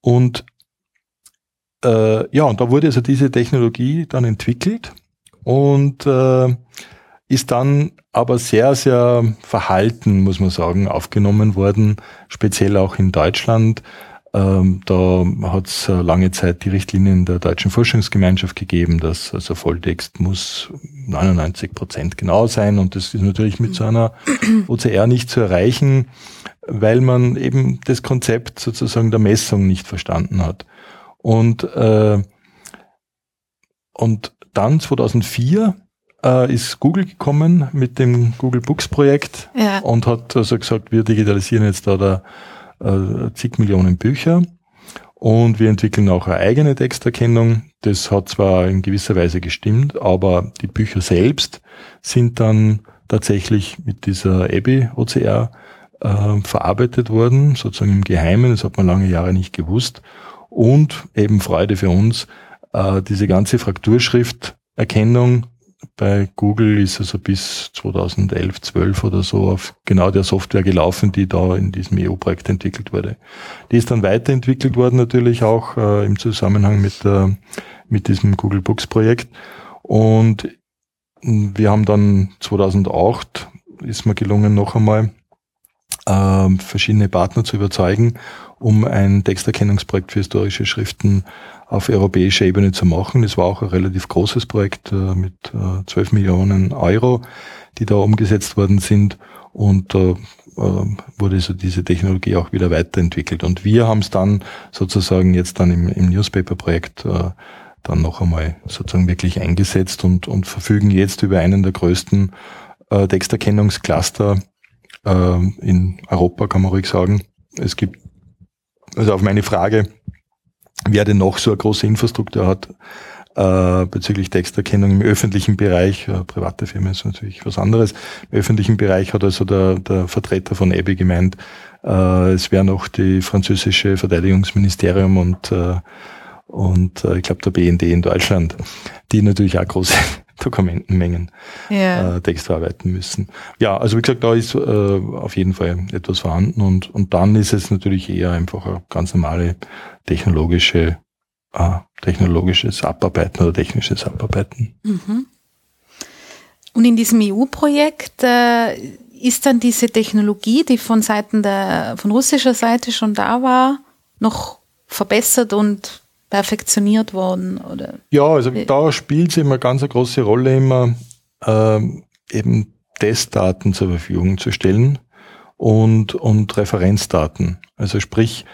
Speaker 2: Und äh, ja, und da wurde also diese Technologie dann entwickelt und äh, ist dann aber sehr, sehr verhalten, muss man sagen, aufgenommen worden, speziell auch in Deutschland. Ähm, da hat es lange Zeit die Richtlinien der Deutschen Forschungsgemeinschaft gegeben, dass also Volltext muss 99 Prozent genau sein und das ist natürlich mit so einer OCR nicht zu erreichen, weil man eben das Konzept sozusagen der Messung nicht verstanden hat. Und, äh, und dann 2004 äh, ist Google gekommen mit dem Google Books Projekt ja. und hat also gesagt, wir digitalisieren jetzt da, da äh, zig Millionen Bücher und wir entwickeln auch eine eigene Texterkennung. Das hat zwar in gewisser Weise gestimmt, aber die Bücher selbst sind dann tatsächlich mit dieser EBI OCR äh, verarbeitet worden, sozusagen im Geheimen. Das hat man lange Jahre nicht gewusst. Und eben Freude für uns, äh, diese ganze Frakturschrifterkennung bei Google ist also bis 2011, 12 oder so auf genau der Software gelaufen, die da in diesem EU-Projekt entwickelt wurde. Die ist dann weiterentwickelt worden natürlich auch äh, im Zusammenhang mit, äh, mit diesem Google Books Projekt. Und wir haben dann 2008 ist mir gelungen, noch einmal äh, verschiedene Partner zu überzeugen, um ein Texterkennungsprojekt für historische Schriften auf europäischer Ebene zu machen. Es war auch ein relativ großes Projekt äh, mit äh, 12 Millionen Euro, die da umgesetzt worden sind. Und äh, äh, wurde so diese Technologie auch wieder weiterentwickelt. Und wir haben es dann sozusagen jetzt dann im, im Newspaper-Projekt äh, dann noch einmal sozusagen wirklich eingesetzt und, und verfügen jetzt über einen der größten äh, Texterkennungscluster äh, in Europa, kann man ruhig sagen. Es gibt, also auf meine Frage, wer denn noch so eine große Infrastruktur hat, äh, bezüglich Texterkennung im öffentlichen Bereich, äh, private Firma ist natürlich was anderes, im öffentlichen Bereich hat also der, der Vertreter von EBI gemeint, äh, es wäre noch die französische Verteidigungsministerium und, äh, und äh, ich glaube der BND in Deutschland, die natürlich auch große Dokumentenmengen ja. äh, Text verarbeiten müssen. Ja, also wie gesagt, da ist äh, auf jeden Fall etwas vorhanden und, und dann ist es natürlich eher einfach eine ganz normale technologische äh, technologisches Abarbeiten oder technisches Abarbeiten. Mhm.
Speaker 1: Und in diesem EU-Projekt äh, ist dann diese Technologie, die von Seiten der, von russischer Seite schon da war, noch verbessert und perfektioniert worden? Oder?
Speaker 2: Ja, also da spielt es immer ganz eine große Rolle, immer ähm, eben Testdaten zur Verfügung zu stellen und, und Referenzdaten. Also sprich,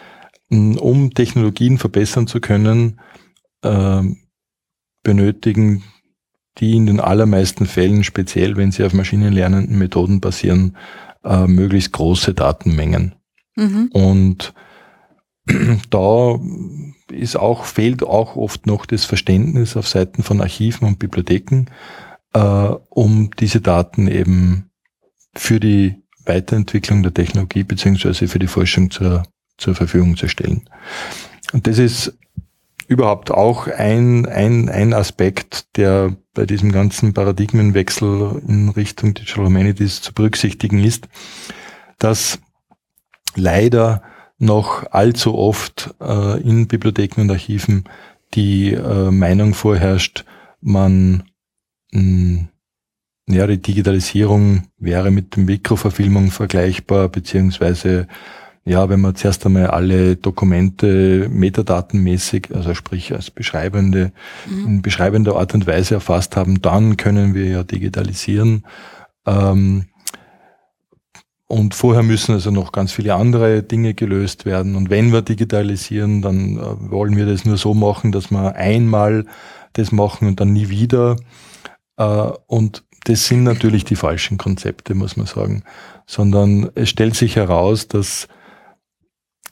Speaker 2: um Technologien verbessern zu können, äh, benötigen die in den allermeisten Fällen, speziell wenn sie auf maschinenlernenden Methoden basieren, äh, möglichst große Datenmengen. Mhm. Und da ist auch, fehlt auch oft noch das Verständnis auf Seiten von Archiven und Bibliotheken, äh, um diese Daten eben für die Weiterentwicklung der Technologie beziehungsweise für die Forschung zur zur Verfügung zu stellen. Und das ist überhaupt auch ein, ein, ein Aspekt, der bei diesem ganzen Paradigmenwechsel in Richtung Digital Humanities zu berücksichtigen ist, dass leider noch allzu oft äh, in Bibliotheken und Archiven die äh, Meinung vorherrscht, man mh, hm, ja, die Digitalisierung wäre mit der Mikroverfilmung vergleichbar, beziehungsweise ja, wenn wir zuerst einmal alle Dokumente metadatenmäßig, also sprich als beschreibende, mhm. in beschreibender Art und Weise erfasst haben, dann können wir ja digitalisieren. Ähm, und vorher müssen also noch ganz viele andere Dinge gelöst werden. Und wenn wir digitalisieren, dann äh, wollen wir das nur so machen, dass wir einmal das machen und dann nie wieder. Äh, und das sind natürlich die falschen Konzepte, muss man sagen. Sondern es stellt sich heraus, dass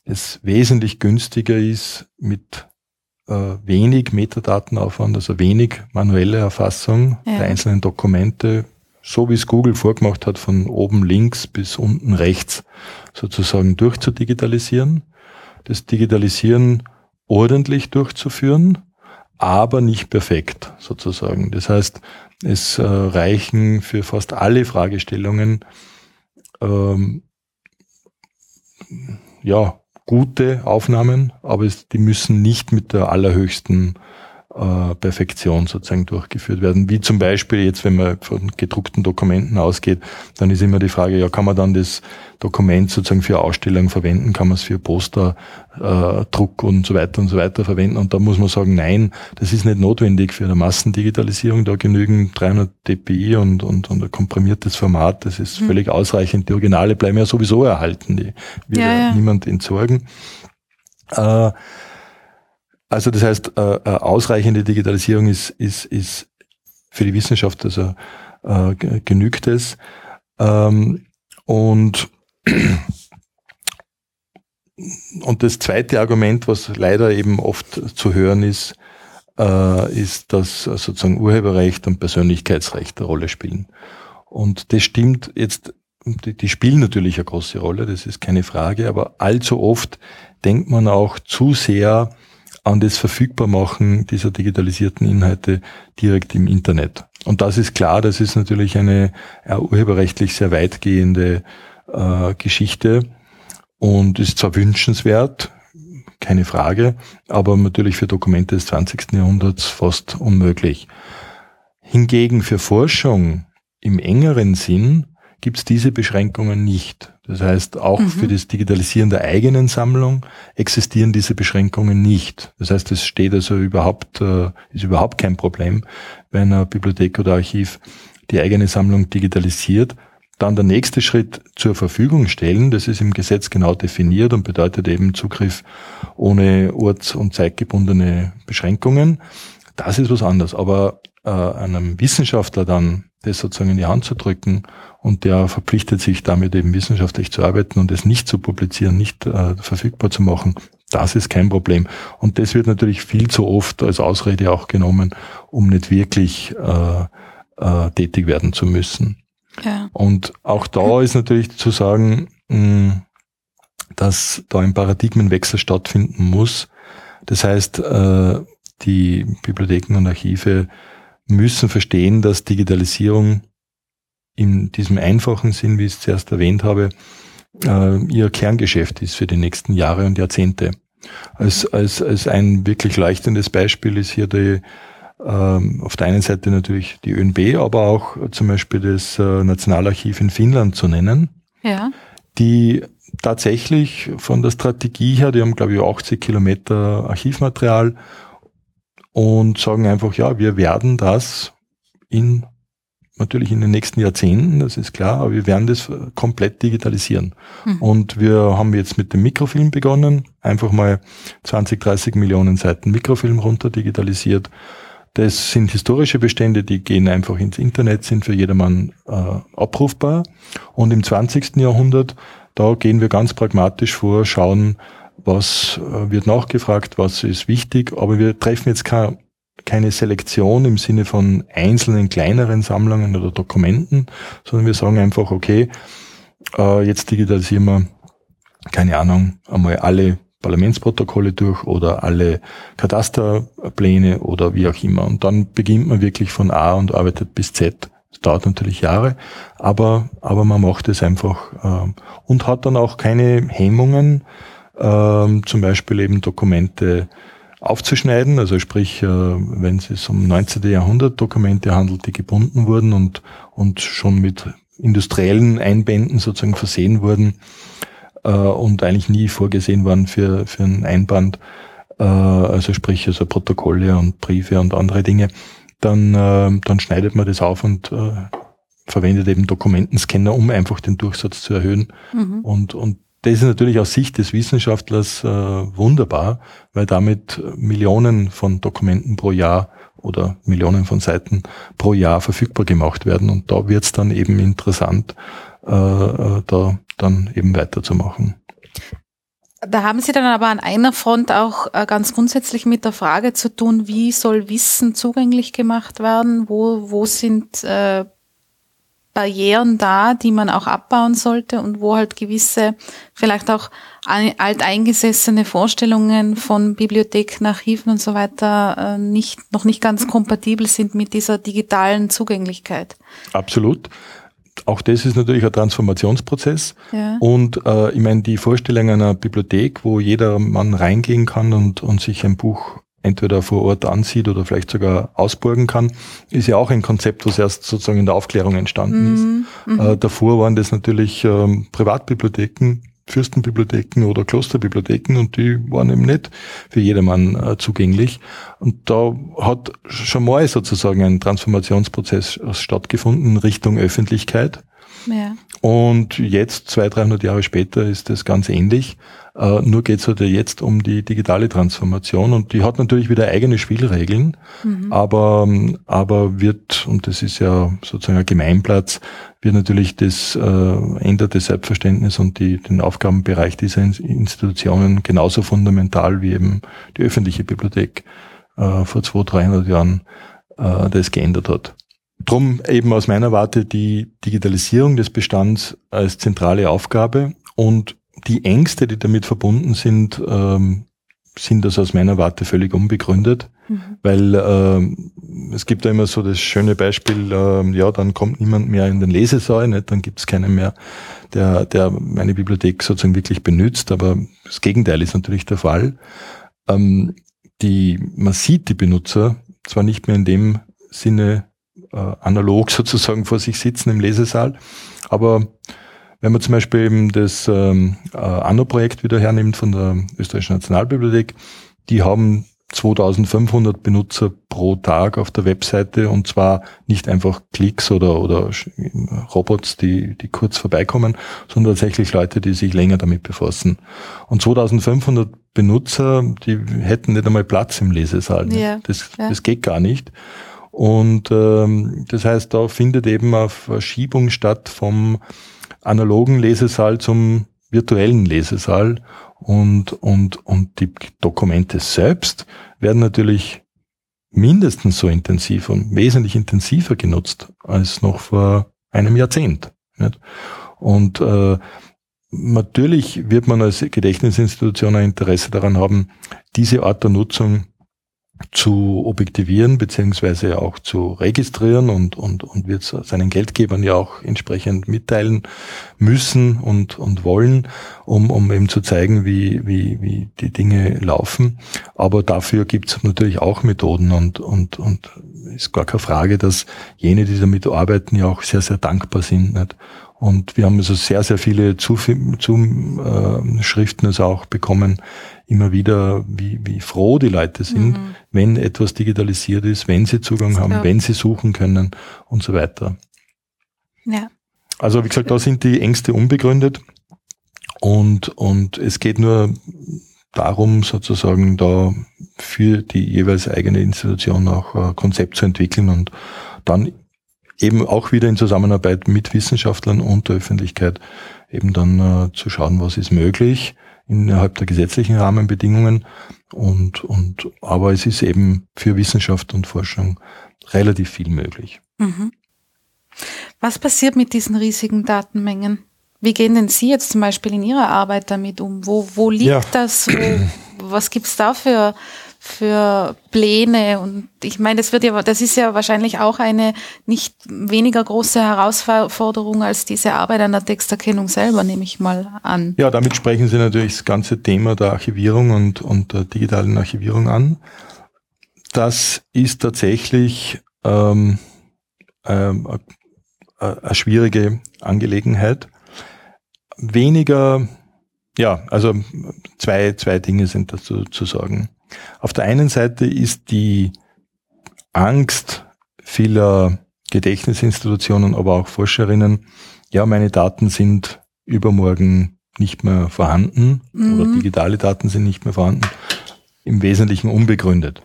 Speaker 2: es wesentlich günstiger ist mit äh, wenig Metadatenaufwand, also wenig manuelle Erfassung ja. der einzelnen Dokumente, so wie es Google vorgemacht hat, von oben links bis unten rechts sozusagen durchzudigitalisieren, das Digitalisieren ordentlich durchzuführen, aber nicht perfekt sozusagen. Das heißt, es äh, reichen für fast alle Fragestellungen ähm, ja gute Aufnahmen, aber es, die müssen nicht mit der allerhöchsten äh, Perfektion sozusagen durchgeführt werden. Wie zum Beispiel jetzt, wenn man von gedruckten Dokumenten ausgeht, dann ist immer die Frage, ja, kann man dann das Dokument sozusagen für Ausstellungen verwenden, kann man es für Poster, äh, Druck und so weiter und so weiter verwenden. Und da muss man sagen, nein, das ist nicht notwendig für eine Massendigitalisierung. Da genügen 300 dpi und, und, und ein komprimiertes Format. Das ist mhm. völlig ausreichend. Die Originale bleiben ja sowieso erhalten. Die wird ja, ja. niemand entsorgen. Äh, also das heißt, äh, äh, ausreichende Digitalisierung ist, ist, ist für die Wissenschaft, also äh, genügt es. Ähm, und, und das zweite Argument, was leider eben oft zu hören ist, äh, ist, dass sozusagen Urheberrecht und Persönlichkeitsrecht eine Rolle spielen. Und das stimmt jetzt, die, die spielen natürlich eine große Rolle, das ist keine Frage, aber allzu oft denkt man auch zu sehr an das Verfügbarmachen dieser digitalisierten Inhalte direkt im Internet. Und das ist klar, das ist natürlich eine urheberrechtlich sehr weitgehende äh, Geschichte und ist zwar wünschenswert, keine Frage, aber natürlich für Dokumente des 20. Jahrhunderts fast unmöglich. Hingegen für Forschung im engeren Sinn gibt es diese Beschränkungen nicht. Das heißt, auch mhm. für das Digitalisieren der eigenen Sammlung existieren diese Beschränkungen nicht. Das heißt, es steht also überhaupt, äh, ist überhaupt kein Problem, wenn eine Bibliothek oder Archiv die eigene Sammlung digitalisiert. dann der nächste Schritt zur Verfügung stellen. Das ist im Gesetz genau definiert und bedeutet eben Zugriff ohne orts- und zeitgebundene Beschränkungen. Das ist was anderes. Aber äh, einem Wissenschaftler dann das sozusagen in die Hand zu drücken und der verpflichtet sich damit eben wissenschaftlich zu arbeiten und es nicht zu publizieren, nicht äh, verfügbar zu machen, das ist kein Problem. Und das wird natürlich viel zu oft als Ausrede auch genommen, um nicht wirklich äh, äh, tätig werden zu müssen. Ja. Und auch da ist natürlich zu sagen, mh, dass da ein Paradigmenwechsel stattfinden muss. Das heißt, äh, die Bibliotheken und Archive müssen verstehen, dass Digitalisierung in diesem einfachen Sinn, wie ich es zuerst erwähnt habe, äh, ihr Kerngeschäft ist für die nächsten Jahre und Jahrzehnte. Als, als, als ein wirklich leuchtendes Beispiel ist hier die, ähm, auf der einen Seite natürlich die ÖNB, aber auch zum Beispiel das äh, Nationalarchiv in Finnland zu nennen, ja. die tatsächlich von der Strategie her, die haben glaube ich 80 Kilometer Archivmaterial und sagen einfach, ja, wir werden das in natürlich in den nächsten Jahrzehnten, das ist klar, aber wir werden das komplett digitalisieren. Mhm. Und wir haben jetzt mit dem Mikrofilm begonnen, einfach mal 20, 30 Millionen Seiten Mikrofilm runter digitalisiert. Das sind historische Bestände, die gehen einfach ins Internet, sind für jedermann äh, abrufbar. Und im 20. Jahrhundert, da gehen wir ganz pragmatisch vor, schauen, was äh, wird nachgefragt, was ist wichtig, aber wir treffen jetzt keine, Selektion im Sinne von einzelnen kleineren Sammlungen oder Dokumenten, sondern wir sagen einfach, okay, äh, jetzt digitalisieren wir, keine Ahnung, einmal alle Parlamentsprotokolle durch oder alle Katasterpläne oder wie auch immer. Und dann beginnt man wirklich von A und arbeitet bis Z. Das dauert natürlich Jahre, aber, aber man macht es einfach äh, und hat dann auch keine Hemmungen, ähm, zum Beispiel eben Dokumente aufzuschneiden, also sprich, äh, wenn es sich um 19. Jahrhundert Dokumente handelt, die gebunden wurden und, und schon mit industriellen Einbänden sozusagen versehen wurden äh, und eigentlich nie vorgesehen waren für, für einen Einband, äh, also sprich also Protokolle und Briefe und andere Dinge, dann, äh, dann schneidet man das auf und äh, verwendet eben Dokumentenscanner, um einfach den Durchsatz zu erhöhen mhm. und, und das ist natürlich aus Sicht des Wissenschaftlers äh, wunderbar, weil damit Millionen von Dokumenten pro Jahr oder Millionen von Seiten pro Jahr verfügbar gemacht werden. Und da wird es dann eben interessant, äh, äh, da dann eben weiterzumachen.
Speaker 1: Da haben Sie dann aber an einer Front auch äh, ganz grundsätzlich mit der Frage zu tun, wie soll Wissen zugänglich gemacht werden? Wo, wo sind äh, Barrieren da, die man auch abbauen sollte und wo halt gewisse, vielleicht auch alteingesessene Vorstellungen von Bibliotheken, Archiven und so weiter äh, nicht, noch nicht ganz kompatibel sind mit dieser digitalen Zugänglichkeit.
Speaker 2: Absolut. Auch das ist natürlich ein Transformationsprozess. Ja. Und äh, ich meine, die Vorstellung einer Bibliothek, wo jeder Mann reingehen kann und, und sich ein Buch entweder vor Ort ansieht oder vielleicht sogar ausburgen kann, ist ja auch ein Konzept, was erst sozusagen in der Aufklärung entstanden mhm. ist. Mhm. Äh, davor waren das natürlich ähm, Privatbibliotheken, Fürstenbibliotheken oder Klosterbibliotheken und die waren eben nicht für jedermann äh, zugänglich. Und da hat schon mal sozusagen ein Transformationsprozess stattgefunden in Richtung Öffentlichkeit. Ja. Und jetzt, zwei, 300 Jahre später, ist das ganz ähnlich. Uh, nur geht es halt jetzt um die digitale Transformation und die hat natürlich wieder eigene Spielregeln, mhm. aber, aber wird, und das ist ja sozusagen ein Gemeinplatz, wird natürlich das äh, änderte Selbstverständnis und die, den Aufgabenbereich dieser Institutionen genauso fundamental wie eben die öffentliche Bibliothek äh, vor 200, 300 Jahren äh, das geändert hat. Drum eben aus meiner Warte die Digitalisierung des Bestands als zentrale Aufgabe und die Ängste, die damit verbunden sind, ähm, sind das aus meiner Warte völlig unbegründet, mhm. weil ähm, es gibt da immer so das schöne Beispiel, ähm, ja, dann kommt niemand mehr in den Lesesaal, nicht? dann gibt es keinen mehr, der, der meine Bibliothek sozusagen wirklich benutzt, aber das Gegenteil ist natürlich der Fall. Ähm, die, man sieht die Benutzer zwar nicht mehr in dem Sinne äh, analog sozusagen vor sich sitzen im Lesesaal. Aber wenn man zum Beispiel eben das ähm, äh, Anno-Projekt wieder hernimmt von der Österreichischen Nationalbibliothek, die haben 2500 Benutzer pro Tag auf der Webseite und zwar nicht einfach Klicks oder, oder Robots, die, die kurz vorbeikommen, sondern tatsächlich Leute, die sich länger damit befassen. Und 2500 Benutzer, die hätten nicht einmal Platz im Lesesaal. Ja, das, ja. das geht gar nicht. Und ähm, das heißt, da findet eben eine Verschiebung statt vom analogen Lesesaal zum virtuellen Lesesaal und, und, und die Dokumente selbst werden natürlich mindestens so intensiv und wesentlich intensiver genutzt als noch vor einem Jahrzehnt. Nicht? Und äh, natürlich wird man als Gedächtnisinstitution ein Interesse daran haben, diese Art der Nutzung zu objektivieren beziehungsweise auch zu registrieren und, und, und wird seinen Geldgebern ja auch entsprechend mitteilen müssen und, und wollen, um, um eben zu zeigen, wie, wie, wie die Dinge laufen. Aber dafür gibt es natürlich auch Methoden und, und, und ist gar keine Frage, dass jene, die damit arbeiten, ja auch sehr, sehr dankbar sind. Nicht? Und wir haben also sehr, sehr viele Zuschriften Zu, äh, also auch bekommen, immer wieder, wie, wie froh die Leute sind, mhm. wenn etwas digitalisiert ist, wenn sie Zugang haben, wenn sie suchen können und so weiter. Ja. Also wie gesagt, da sind die Ängste unbegründet und, und es geht nur darum, sozusagen da für die jeweils eigene Institution auch ein Konzept zu entwickeln und dann eben auch wieder in Zusammenarbeit mit Wissenschaftlern und der Öffentlichkeit eben dann äh, zu schauen, was ist möglich innerhalb der gesetzlichen Rahmenbedingungen. Und, und, aber es ist eben für Wissenschaft und Forschung relativ viel möglich. Mhm.
Speaker 1: Was passiert mit diesen riesigen Datenmengen? Wie gehen denn Sie jetzt zum Beispiel in Ihrer Arbeit damit um? Wo, wo liegt ja. das? Wo, was gibt's da für, für Pläne? Und ich meine, das wird ja, das ist ja wahrscheinlich auch eine nicht weniger große Herausforderung als diese Arbeit an der Texterkennung selber, nehme ich mal an.
Speaker 2: Ja, damit sprechen Sie natürlich das ganze Thema der Archivierung und, und der digitalen Archivierung an. Das ist tatsächlich ähm, ähm, eine schwierige Angelegenheit. Weniger, ja, also zwei, zwei Dinge sind dazu zu sagen. Auf der einen Seite ist die Angst vieler Gedächtnisinstitutionen, aber auch Forscherinnen, ja, meine Daten sind übermorgen nicht mehr vorhanden mhm. oder digitale Daten sind nicht mehr vorhanden, im Wesentlichen unbegründet.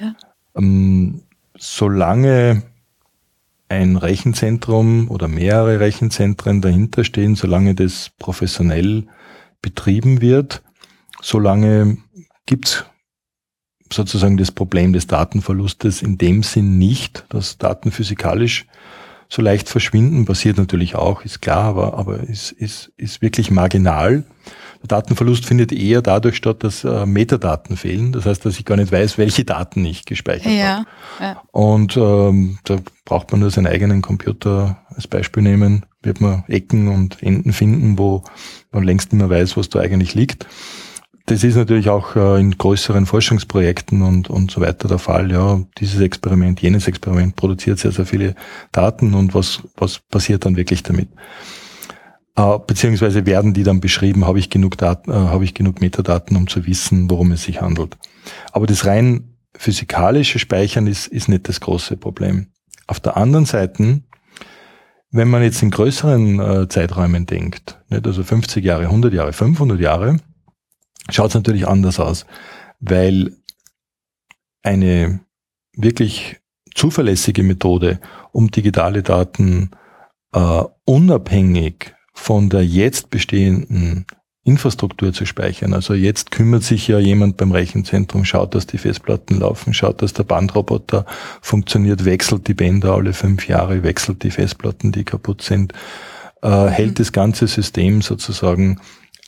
Speaker 2: Ja. Ähm, solange ein Rechenzentrum oder mehrere Rechenzentren dahinter stehen, solange das professionell betrieben wird, solange gibt's sozusagen das Problem des Datenverlustes in dem Sinn nicht, dass Daten physikalisch so leicht verschwinden, passiert natürlich auch, ist klar, aber, aber ist, ist, ist wirklich marginal. Der Datenverlust findet eher dadurch statt, dass äh, Metadaten fehlen. Das heißt, dass ich gar nicht weiß, welche Daten ich gespeichert ja, habe. Ja. Und ähm, da braucht man nur seinen eigenen Computer als Beispiel nehmen, wird man Ecken und Enden finden, wo man längst nicht mehr weiß, was da eigentlich liegt. Das ist natürlich auch äh, in größeren Forschungsprojekten und, und so weiter der Fall. Ja, dieses Experiment, jenes Experiment produziert sehr, sehr viele Daten und was, was passiert dann wirklich damit? Äh, beziehungsweise werden die dann beschrieben, habe ich genug Daten, äh, habe ich genug Metadaten, um zu wissen, worum es sich handelt. Aber das rein physikalische Speichern ist, ist nicht das große Problem. Auf der anderen Seite, wenn man jetzt in größeren Zeiträumen denkt, also 50 Jahre, 100 Jahre, 500 Jahre, schaut es natürlich anders aus, weil eine wirklich zuverlässige Methode, um digitale Daten äh, unabhängig von der jetzt bestehenden Infrastruktur zu speichern. Also jetzt kümmert sich ja jemand beim Rechenzentrum, schaut, dass die Festplatten laufen, schaut, dass der Bandroboter funktioniert, wechselt die Bänder alle fünf Jahre, wechselt die Festplatten, die kaputt sind, äh, hält mhm. das ganze System sozusagen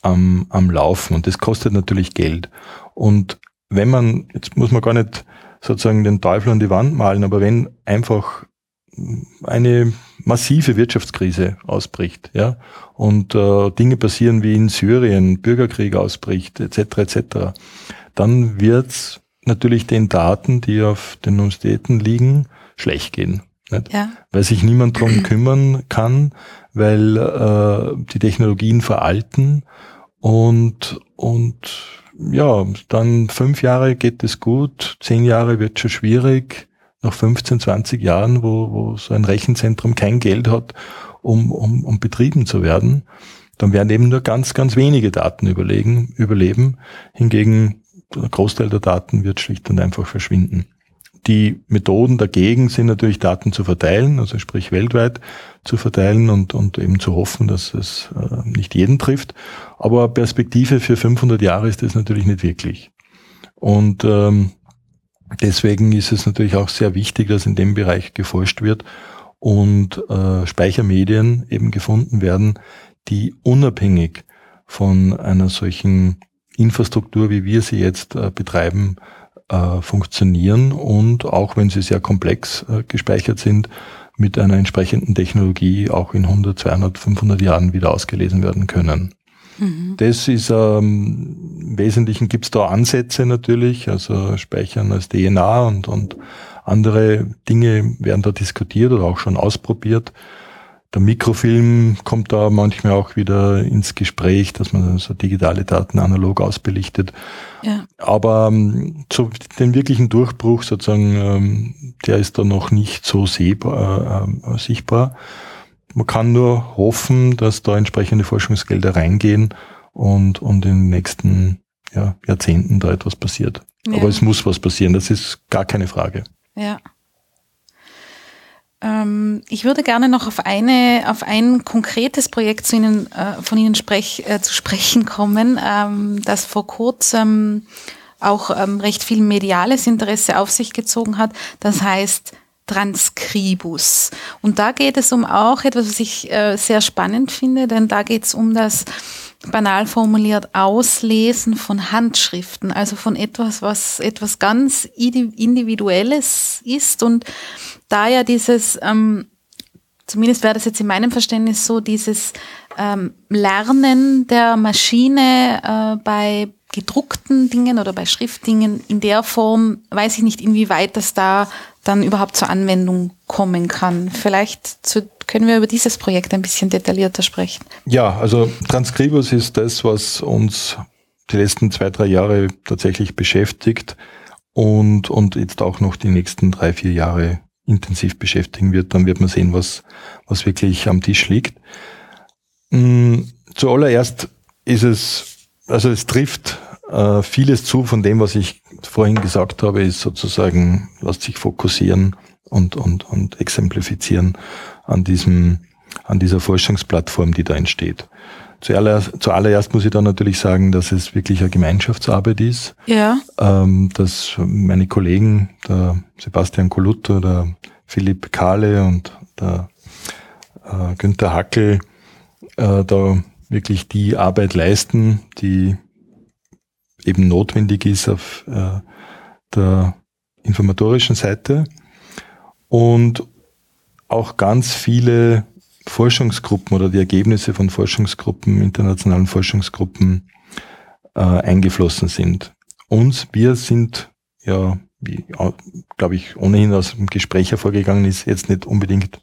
Speaker 2: am, am Laufen und das kostet natürlich Geld. Und wenn man, jetzt muss man gar nicht sozusagen den Teufel an die Wand malen, aber wenn einfach eine massive Wirtschaftskrise ausbricht, ja, und äh, Dinge passieren wie in Syrien, Bürgerkrieg ausbricht, etc., etc., dann wird's natürlich den Daten, die auf den Universitäten liegen, schlecht gehen. Nicht? Ja. Weil sich niemand drum kümmern kann, weil äh, die Technologien veralten Und, und ja, dann fünf Jahre geht es gut, zehn Jahre wird schon schwierig, nach 15, 20 Jahren, wo, wo so ein Rechenzentrum kein Geld hat, um, um, um betrieben zu werden, dann werden eben nur ganz, ganz wenige Daten überlegen, überleben. Hingegen der Großteil der Daten wird schlicht und einfach verschwinden. Die Methoden dagegen sind natürlich Daten zu verteilen, also sprich weltweit zu verteilen und, und eben zu hoffen, dass es äh, nicht jeden trifft. Aber Perspektive für 500 Jahre ist das natürlich nicht wirklich. Und ähm, deswegen ist es natürlich auch sehr wichtig, dass in dem Bereich geforscht wird und äh, Speichermedien eben gefunden werden, die unabhängig von einer solchen Infrastruktur, wie wir sie jetzt äh, betreiben, äh, funktionieren und auch wenn sie sehr komplex äh, gespeichert sind, mit einer entsprechenden Technologie auch in 100, 200, 500 Jahren wieder ausgelesen werden können. Mhm. Das ist ähm, im Wesentlichen gibt es da Ansätze natürlich, also Speichern als DNA und, und andere Dinge werden da diskutiert oder auch schon ausprobiert. Der Mikrofilm kommt da manchmal auch wieder ins Gespräch, dass man so digitale Daten analog ausbelichtet. Ja. Aber ähm, so den wirklichen Durchbruch sozusagen, ähm, der ist da noch nicht so sehbar, äh, äh, sichtbar. Man kann nur hoffen, dass da entsprechende Forschungsgelder reingehen und, und in den nächsten ja, Jahrzehnten da etwas passiert. Ja. Aber es muss was passieren, das ist gar keine Frage.
Speaker 1: Ja. Ähm, ich würde gerne noch auf eine, auf ein konkretes Projekt zu Ihnen, äh, von Ihnen sprech, äh, zu sprechen kommen, ähm, das vor kurzem auch ähm, recht viel mediales Interesse auf sich gezogen hat. Das heißt Transkribus. Und da geht es um auch etwas, was ich äh, sehr spannend finde, denn da geht es um das banal formuliert Auslesen von Handschriften, also von etwas, was etwas ganz Individuelles ist und da ja dieses, ähm, zumindest wäre das jetzt in meinem Verständnis so, dieses ähm, Lernen der Maschine äh, bei gedruckten Dingen oder bei Schriftdingen in der Form, weiß ich nicht, inwieweit das da dann überhaupt zur Anwendung kommen kann. Vielleicht zu, können wir über dieses Projekt ein bisschen detaillierter sprechen.
Speaker 2: Ja, also Transkribus ist das, was uns die letzten zwei, drei Jahre tatsächlich beschäftigt und, und jetzt auch noch die nächsten drei, vier Jahre intensiv beschäftigen wird. Dann wird man sehen, was, was wirklich am Tisch liegt. Mm, zuallererst ist es, also es trifft äh, vieles zu von dem, was ich vorhin gesagt habe, ist sozusagen, lässt sich fokussieren und, und, und exemplifizieren an diesem, an dieser Forschungsplattform, die da entsteht. Zuallererst, zuallererst muss ich dann natürlich sagen, dass es wirklich eine Gemeinschaftsarbeit ist.
Speaker 1: Ja.
Speaker 2: Ähm, dass meine Kollegen, der Sebastian Kolutter, der Philipp Kahle und der äh, Günther Hackel, äh, da wirklich die Arbeit leisten, die eben notwendig ist auf äh, der informatorischen Seite und auch ganz viele Forschungsgruppen oder die Ergebnisse von Forschungsgruppen, internationalen Forschungsgruppen äh, eingeflossen sind. Uns, wir sind ja, wie glaube ich, ohnehin aus dem Gespräch hervorgegangen ist, jetzt nicht unbedingt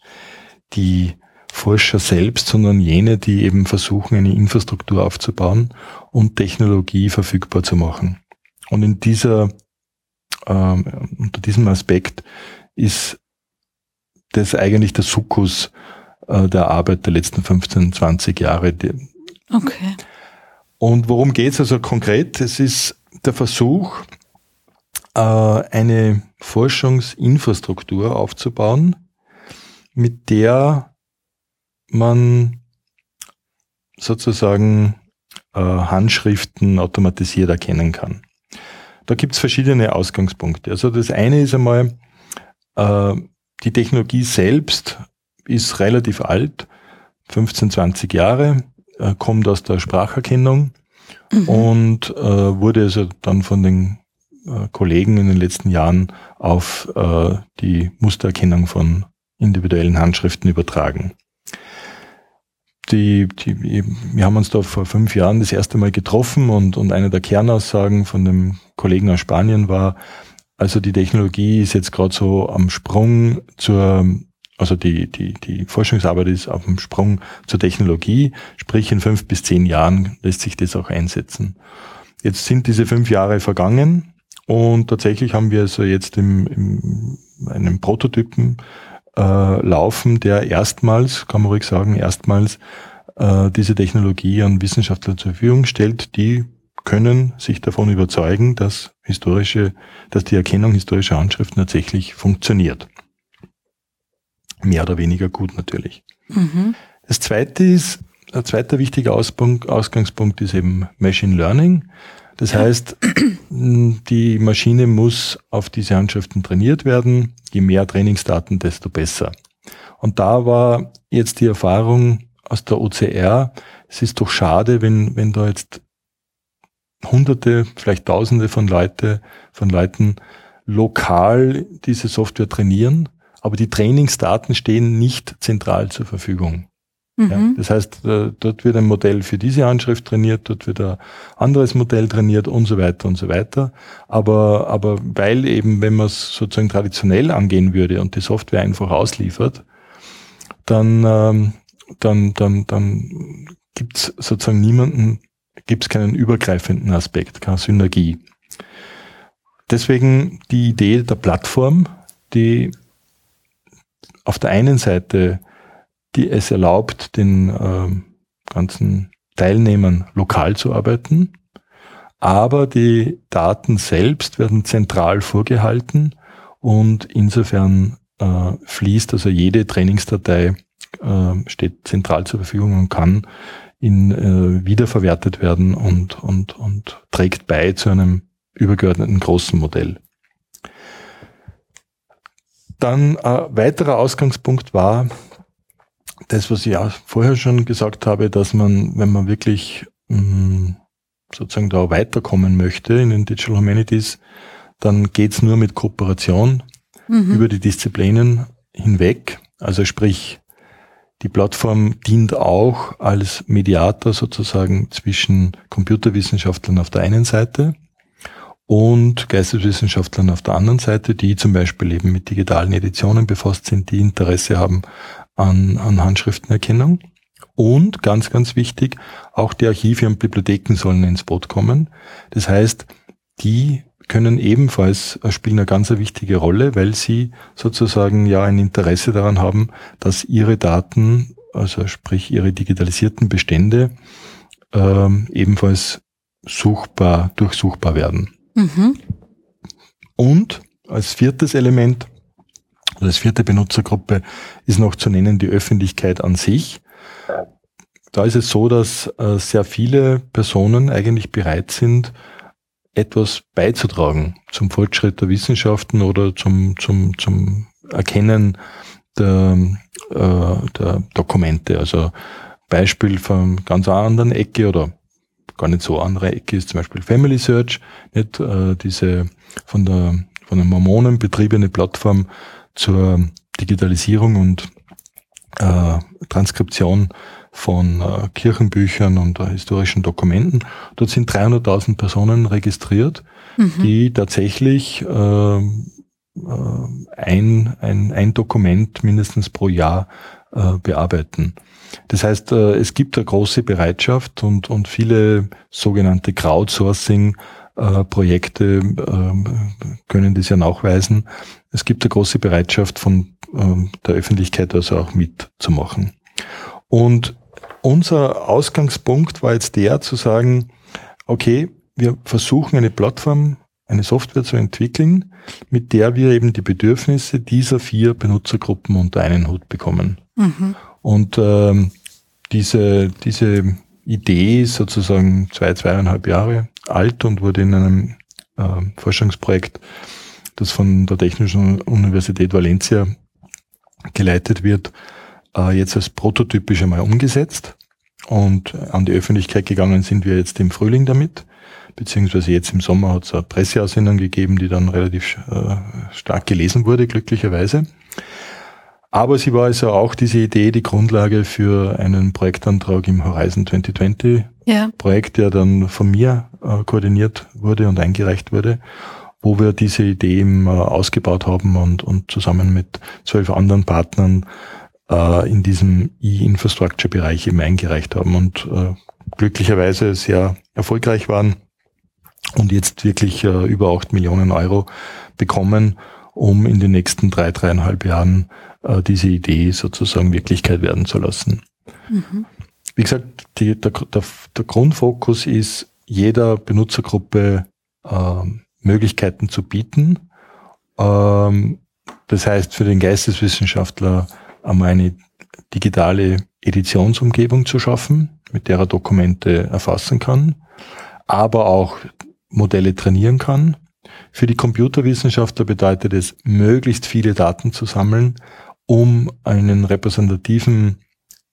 Speaker 2: die Forscher selbst, sondern jene, die eben versuchen, eine Infrastruktur aufzubauen und Technologie verfügbar zu machen. Und in dieser, ähm, unter diesem Aspekt ist das eigentlich der Sukkus äh, der Arbeit der letzten 15, 20 Jahre.
Speaker 1: Okay.
Speaker 2: Und worum geht es also konkret? Es ist der Versuch, äh, eine Forschungsinfrastruktur aufzubauen, mit der man sozusagen äh, Handschriften automatisiert erkennen kann. Da gibt es verschiedene Ausgangspunkte. Also das eine ist einmal, äh, die Technologie selbst ist relativ alt, 15, 20 Jahre, äh, kommt aus der Spracherkennung mhm. und äh, wurde also dann von den äh, Kollegen in den letzten Jahren auf äh, die Mustererkennung von individuellen Handschriften übertragen die, die, wir haben uns da vor fünf Jahren das erste Mal getroffen und, und eine der Kernaussagen von dem Kollegen aus Spanien war, also die Technologie ist jetzt gerade so am Sprung zur also die, die, die Forschungsarbeit ist auf dem Sprung zur Technologie, sprich in fünf bis zehn Jahren lässt sich das auch einsetzen. Jetzt sind diese fünf Jahre vergangen und tatsächlich haben wir also jetzt im, im einen Prototypen äh, laufen, der erstmals, kann man ruhig sagen, erstmals äh, diese Technologie an Wissenschaftler zur Verfügung stellt, die können sich davon überzeugen, dass historische, dass die Erkennung historischer Handschriften tatsächlich funktioniert. Mehr oder weniger gut natürlich. Mhm. Das zweite ist, ein zweiter wichtiger Ausgangspunkt ist eben Machine Learning. Das heißt, die Maschine muss auf diese Handschriften trainiert werden. Je mehr Trainingsdaten, desto besser. Und da war jetzt die Erfahrung aus der OCR, es ist doch schade, wenn, wenn da jetzt Hunderte, vielleicht Tausende von Leute, von Leuten lokal diese Software trainieren, aber die Trainingsdaten stehen nicht zentral zur Verfügung. Mhm. Ja, das heißt, äh, dort wird ein Modell für diese Handschrift trainiert, dort wird ein anderes Modell trainiert und so weiter und so weiter. Aber, aber weil eben, wenn man es sozusagen traditionell angehen würde und die Software einfach ausliefert, dann, ähm, dann, dann, dann gibt es sozusagen niemanden, gibt es keinen übergreifenden Aspekt, keine Synergie. Deswegen die Idee der Plattform, die auf der einen Seite die es erlaubt, den äh, ganzen Teilnehmern lokal zu arbeiten, aber die Daten selbst werden zentral vorgehalten und insofern äh, fließt also jede Trainingsdatei äh, steht zentral zur Verfügung und kann in, äh, wiederverwertet werden und, und, und trägt bei zu einem übergeordneten großen Modell. Dann äh, weiterer Ausgangspunkt war, das, was ich auch vorher schon gesagt habe, dass man, wenn man wirklich mh, mm, sozusagen da weiterkommen möchte in den Digital Humanities, dann geht's nur mit Kooperation mhm. über die Disziplinen hinweg. Also sprich, die Plattform dient auch als Mediator sozusagen zwischen Computerwissenschaftlern auf der einen Seite und Geisteswissenschaftlern auf der anderen Seite, die zum Beispiel eben mit digitalen Editionen befasst sind, die Interesse haben an, an Handschriftenerkennung. Und ganz, ganz wichtig, auch die Archive und Bibliotheken sollen ins Boot kommen. Das heißt, die können ebenfalls äh, spielen eine ganz wichtige Rolle, weil sie sozusagen ja ein Interesse daran haben, dass ihre Daten, also sprich ihre digitalisierten Bestände, ähm, ebenfalls suchbar, durchsuchbar werden. Mhm. Und als viertes Element als vierte Benutzergruppe ist noch zu nennen die Öffentlichkeit an sich. Da ist es so, dass äh, sehr viele Personen eigentlich bereit sind, etwas beizutragen zum Fortschritt der Wissenschaften oder zum, zum, zum Erkennen der, äh, der Dokumente. Also Beispiel von ganz anderen Ecke oder gar nicht so andere Ecke ist zum Beispiel Family Search, nicht äh, diese von der von den Mormonen betriebene Plattform zur Digitalisierung und äh, Transkription von äh, Kirchenbüchern und äh, historischen Dokumenten. Dort sind 300.000 Personen registriert, mhm. die tatsächlich äh, äh, ein, ein, ein Dokument mindestens pro Jahr äh, bearbeiten. Das heißt, äh, es gibt eine große Bereitschaft und, und viele sogenannte Crowdsourcing äh, Projekte äh, können das ja nachweisen. Es gibt eine große Bereitschaft von äh, der Öffentlichkeit also auch mitzumachen. Und unser Ausgangspunkt war jetzt der zu sagen, okay, wir versuchen eine Plattform, eine Software zu entwickeln, mit der wir eben die Bedürfnisse dieser vier Benutzergruppen unter einen Hut bekommen. Mhm. Und ähm, diese, diese Idee ist sozusagen zwei, zweieinhalb Jahre alt und wurde in einem äh, Forschungsprojekt, das von der Technischen Universität Valencia geleitet wird, äh, jetzt als prototypisch einmal umgesetzt. Und an die Öffentlichkeit gegangen sind wir jetzt im Frühling damit, beziehungsweise jetzt im Sommer hat es eine Presseaussendung gegeben, die dann relativ äh, stark gelesen wurde, glücklicherweise. Aber sie war also auch diese Idee die Grundlage für einen Projektantrag im Horizon 2020 ja. Projekt, der dann von mir äh, koordiniert wurde und eingereicht wurde. wo wir diese Idee eben, äh, ausgebaut haben und, und zusammen mit zwölf anderen Partnern äh, in diesem E-Infrastructure-Bereich eben eingereicht haben und äh, glücklicherweise sehr erfolgreich waren und jetzt wirklich äh, über acht Millionen Euro bekommen, um in den nächsten drei, dreieinhalb Jahren äh, diese Idee sozusagen Wirklichkeit werden zu lassen. Mhm. Wie gesagt, die, der, der, der, Grundfokus ist, jeder Benutzergruppe äh, Möglichkeiten zu bieten. Ähm, das heißt, für den Geisteswissenschaftler einmal eine digitale Editionsumgebung zu schaffen, mit der er Dokumente erfassen kann, aber auch Modelle trainieren kann. Für die Computerwissenschaftler bedeutet es, möglichst viele Daten zu sammeln, um einen repräsentativen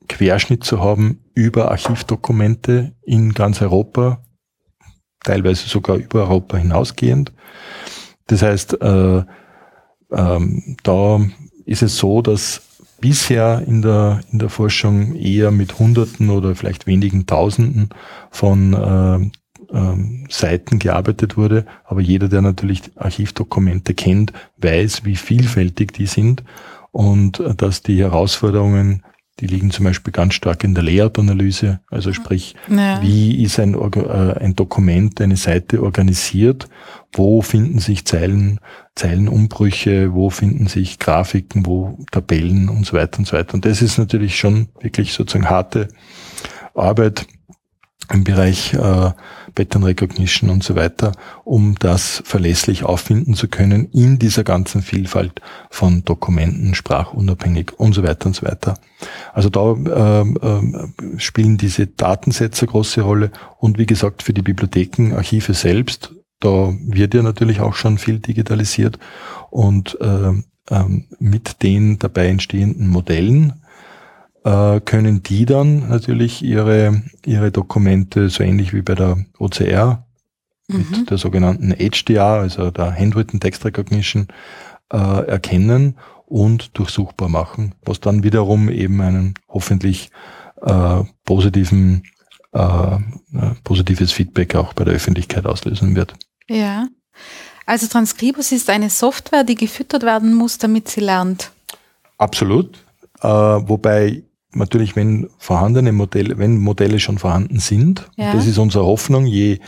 Speaker 2: Querschnitt zu haben über Archivdokumente in ganz Europa, teilweise sogar über Europa hinausgehend. Das heißt, äh, ähm, da ist es so, dass bisher in der, in der Forschung eher mit Hunderten oder vielleicht wenigen Tausenden von äh, äh, Seiten gearbeitet wurde. Aber jeder, der natürlich Archivdokumente kennt, weiß, wie vielfältig die sind und äh, dass die Herausforderungen die liegen zum Beispiel ganz stark in der Layout-Analyse, also sprich, ja. wie ist ein, äh, ein Dokument, eine Seite organisiert, wo finden sich Zeilen, Zeilenumbrüche, wo finden sich Grafiken, wo Tabellen? Und so weiter und so weiter. Und das ist natürlich schon wirklich sozusagen harte Arbeit im Bereich äh, Pattern Recognition und so weiter, um das verlässlich auffinden zu können in dieser ganzen Vielfalt von Dokumenten, sprachunabhängig und so weiter und so weiter. Also da äh, äh, spielen diese Datensätze große Rolle und wie gesagt für die Bibliotheken, Archive selbst, da wird ja natürlich auch schon viel digitalisiert und äh, mit den dabei entstehenden Modellen äh, können die dann natürlich ihre, ihre Dokumente so ähnlich wie bei der OCR mhm. mit der sogenannten HDR, also der Handwritten Text Recognition, äh, erkennen und durchsuchbar machen, was dann wiederum eben einen hoffentlich äh, positiven äh, positives Feedback auch bei der Öffentlichkeit auslösen wird.
Speaker 1: Ja. Also Transkribus ist eine Software, die gefüttert werden muss, damit sie lernt.
Speaker 2: Absolut. Äh, wobei natürlich, wenn vorhandene Modelle, wenn Modelle schon vorhanden sind, ja. das ist unsere Hoffnung, je,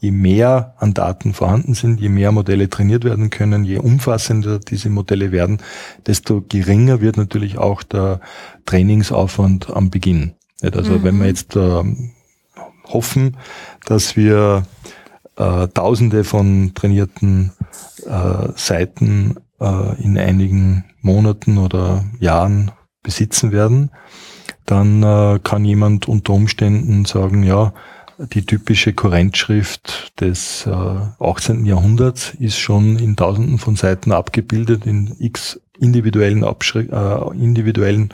Speaker 2: je mehr an Daten vorhanden sind, je mehr Modelle trainiert werden können, je umfassender diese Modelle werden, desto geringer wird natürlich auch der Trainingsaufwand am Beginn. Also mhm. wenn wir jetzt äh, hoffen, dass wir äh, Tausende von trainierten äh, Seiten äh, in einigen Monaten oder Jahren besitzen werden, dann äh, kann jemand unter Umständen sagen, ja, die typische Kurrentschrift des äh, 18. Jahrhunderts ist schon in tausenden von Seiten abgebildet, in x individuellen, Abschri äh, individuellen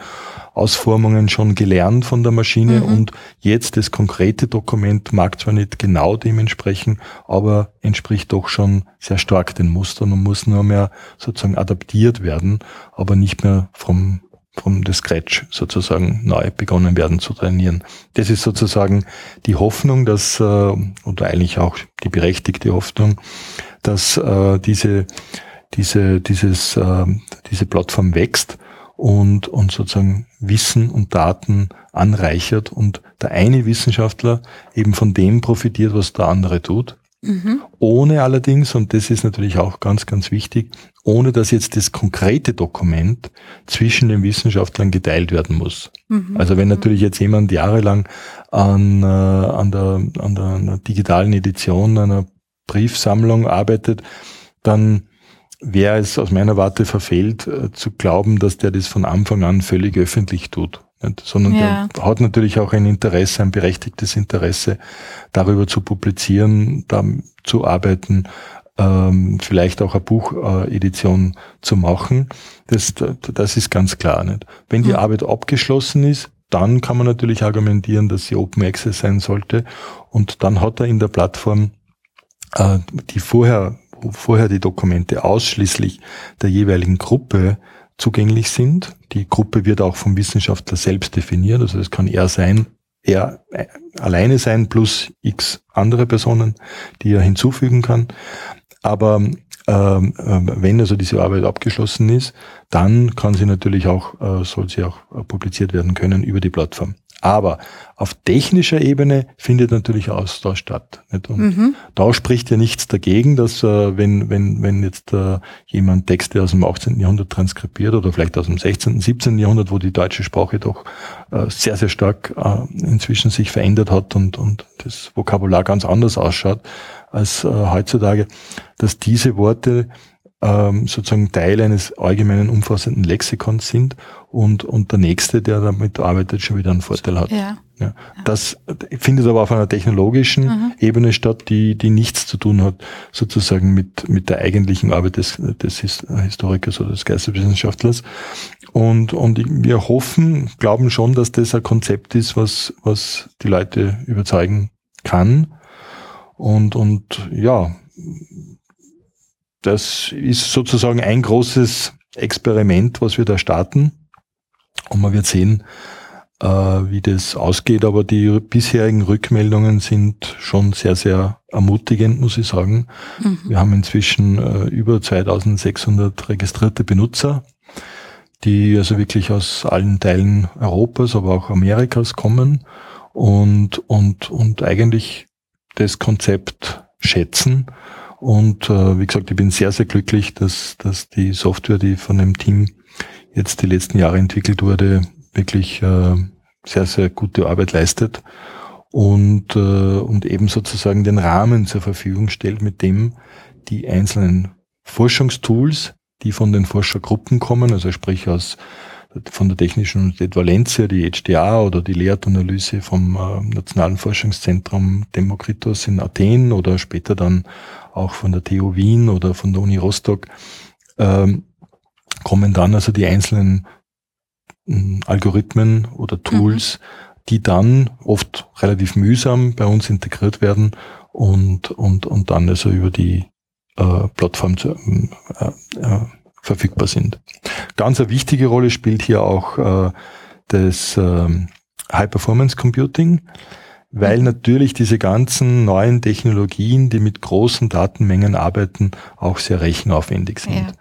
Speaker 2: Ausformungen schon gelernt von der Maschine mhm. und jetzt das konkrete Dokument mag zwar nicht genau dementsprechend, aber entspricht doch schon sehr stark den Mustern und muss nur mehr sozusagen adaptiert werden, aber nicht mehr vom vom the Scratch sozusagen neu begonnen werden zu trainieren. Das ist sozusagen die Hoffnung, dass, äh, oder eigentlich auch die berechtigte Hoffnung, dass äh, diese, diese, dieses, äh, diese Plattform wächst und, und sozusagen Wissen und Daten anreichert und der eine Wissenschaftler eben von dem profitiert, was der andere tut Mhm. Ohne allerdings, und das ist natürlich auch ganz, ganz wichtig, ohne dass jetzt das konkrete Dokument zwischen den Wissenschaftlern geteilt werden muss. Mhm. Also wenn natürlich jetzt jemand jahrelang an, äh, an, der, an der, an der digitalen Edition einer Briefsammlung arbeitet, dann wäre es aus meiner Warte verfehlt, äh, zu glauben, dass der das von Anfang an völlig öffentlich tut sondern ja. der hat natürlich auch ein Interesse, ein berechtigtes Interesse, darüber zu publizieren, da zu arbeiten, ähm, vielleicht auch eine Buchedition zu machen. Das, das ist ganz klar. Nicht? Wenn die mhm. Arbeit abgeschlossen ist, dann kann man natürlich argumentieren, dass sie Open Access sein sollte. Und dann hat er in der Plattform, äh, die vorher, wo vorher die Dokumente ausschließlich der jeweiligen Gruppe zugänglich sind. Die Gruppe wird auch vom Wissenschaftler selbst definiert. Also es kann er sein, er äh, alleine sein plus x andere Personen, die er hinzufügen kann. Aber ähm, äh, wenn also diese Arbeit abgeschlossen ist, dann kann sie natürlich auch, äh, soll sie auch äh, publiziert werden können über die Plattform. Aber auf technischer Ebene findet natürlich Austausch statt. Nicht? Und mhm. da spricht ja nichts dagegen, dass äh, wenn, wenn, wenn jetzt äh, jemand Texte aus dem 18. Jahrhundert transkribiert oder vielleicht aus dem 16., 17. Jahrhundert, wo die deutsche Sprache doch äh, sehr, sehr stark äh, inzwischen sich verändert hat und, und das Vokabular ganz anders ausschaut als äh, heutzutage, dass diese Worte ähm, sozusagen Teil eines allgemeinen umfassenden Lexikons sind und, und der Nächste, der damit arbeitet, schon wieder einen Vorteil hat. Ja. Ja. Das findet aber auf einer technologischen mhm. Ebene statt, die, die nichts zu tun hat, sozusagen mit, mit der eigentlichen Arbeit des, des Historikers oder des Geisteswissenschaftlers. Und, und wir hoffen, glauben schon, dass das ein Konzept ist, was, was die Leute überzeugen kann. Und, und ja, das ist sozusagen ein großes Experiment, was wir da starten. Und man wird sehen, äh, wie das ausgeht. Aber die bisherigen Rückmeldungen sind schon sehr, sehr ermutigend, muss ich sagen. Mhm. Wir haben inzwischen äh, über 2600 registrierte Benutzer, die also wirklich aus allen Teilen Europas, aber auch Amerikas kommen und, und, und eigentlich das Konzept schätzen. Und äh, wie gesagt, ich bin sehr, sehr glücklich, dass, dass die Software, die von dem Team jetzt die letzten Jahre entwickelt wurde, wirklich äh, sehr, sehr gute Arbeit leistet und, äh, und eben sozusagen den Rahmen zur Verfügung stellt, mit dem die einzelnen Forschungstools, die von den Forschergruppen kommen, also sprich aus von der Technischen Universität Valencia, die HDA oder die Lehranalyse vom äh, Nationalen Forschungszentrum Demokritos in Athen oder später dann auch von der TU Wien oder von der Uni Rostock, ähm, kommen dann also die einzelnen äh, Algorithmen oder Tools, mhm. die dann oft relativ mühsam bei uns integriert werden und, und, und dann also über die äh, Plattform zu, äh, äh, verfügbar sind. Ganz eine wichtige Rolle spielt hier auch äh, das äh, High Performance Computing, weil natürlich diese ganzen neuen Technologien, die mit großen Datenmengen arbeiten, auch sehr rechenaufwendig sind. Ja.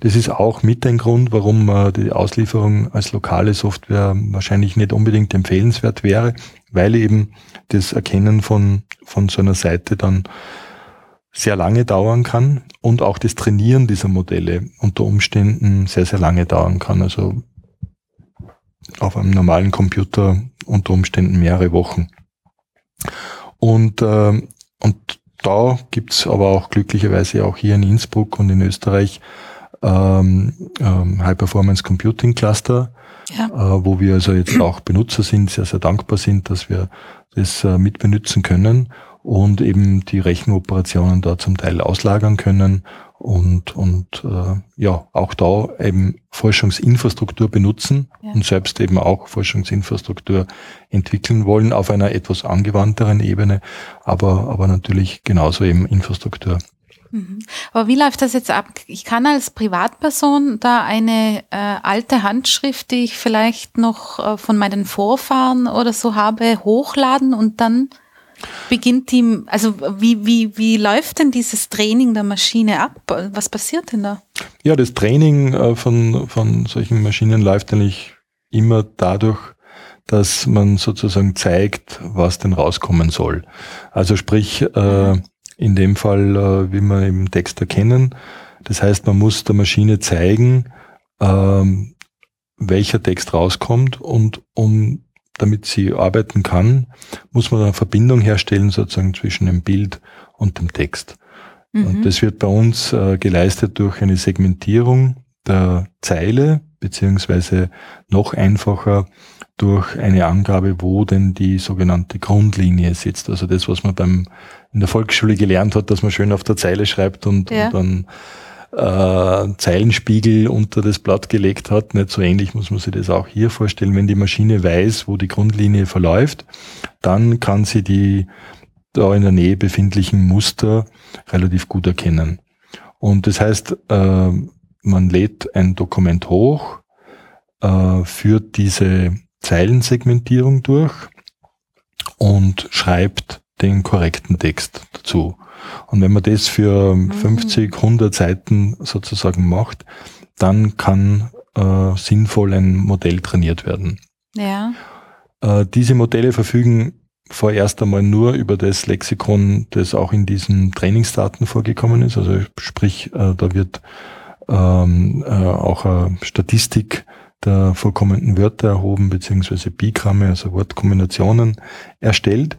Speaker 2: Das ist auch mit ein Grund, warum äh, die Auslieferung als lokale Software wahrscheinlich nicht unbedingt empfehlenswert wäre, weil eben das Erkennen von, von so einer Seite dann sehr lange dauern kann und auch das Trainieren dieser Modelle unter Umständen sehr, sehr lange dauern kann. Also auf einem normalen Computer unter Umständen mehrere Wochen. Und, äh, und da gibt's aber auch glücklicherweise auch hier in Innsbruck und in Österreich ähm, ähm, High Performance Computing Cluster, ja. äh, wo wir also jetzt auch Benutzer sind, sehr, sehr dankbar sind, dass wir das äh, mitbenutzen können und eben die Rechenoperationen da zum Teil auslagern können und, und äh, ja, auch da eben Forschungsinfrastruktur benutzen ja. und selbst eben auch Forschungsinfrastruktur entwickeln wollen auf einer etwas angewandteren Ebene, aber, aber natürlich genauso eben Infrastruktur.
Speaker 1: Mhm. Aber wie läuft das jetzt ab? Ich kann als Privatperson da eine äh, alte Handschrift, die ich vielleicht noch äh, von meinen Vorfahren oder so habe, hochladen und dann beginnt die, also wie, wie, wie läuft denn dieses Training der Maschine ab? Was passiert denn da?
Speaker 2: Ja, das Training äh, von, von solchen Maschinen läuft eigentlich immer dadurch, dass man sozusagen zeigt, was denn rauskommen soll. Also sprich, äh, in dem Fall, äh, wie wir im Text erkennen, das heißt, man muss der Maschine zeigen, ähm, welcher Text rauskommt und um damit sie arbeiten kann, muss man eine Verbindung herstellen sozusagen zwischen dem Bild und dem Text. Mhm. Und das wird bei uns äh, geleistet durch eine Segmentierung der Zeile, beziehungsweise noch einfacher durch eine Angabe, wo denn die sogenannte Grundlinie sitzt. Also das, was man beim in der Volksschule gelernt hat, dass man schön auf der Zeile schreibt und, ja. und dann äh, Zeilenspiegel unter das Blatt gelegt hat. Nicht so ähnlich muss man sich das auch hier vorstellen. Wenn die Maschine weiß, wo die Grundlinie verläuft, dann kann sie die da in der Nähe befindlichen Muster relativ gut erkennen. Und das heißt, äh, man lädt ein Dokument hoch, äh, führt diese Zeilensegmentierung durch und schreibt den korrekten Text dazu. Und wenn man das für mhm. 50, 100 Seiten sozusagen macht, dann kann äh, sinnvoll ein Modell trainiert werden.
Speaker 1: Ja.
Speaker 2: Äh, diese Modelle verfügen vorerst einmal nur über das Lexikon, das auch in diesen Trainingsdaten vorgekommen ist. Also sprich, äh, da wird ähm, äh, auch eine Statistik der vorkommenden Wörter erhoben, beziehungsweise Bigramme, also Wortkombinationen erstellt.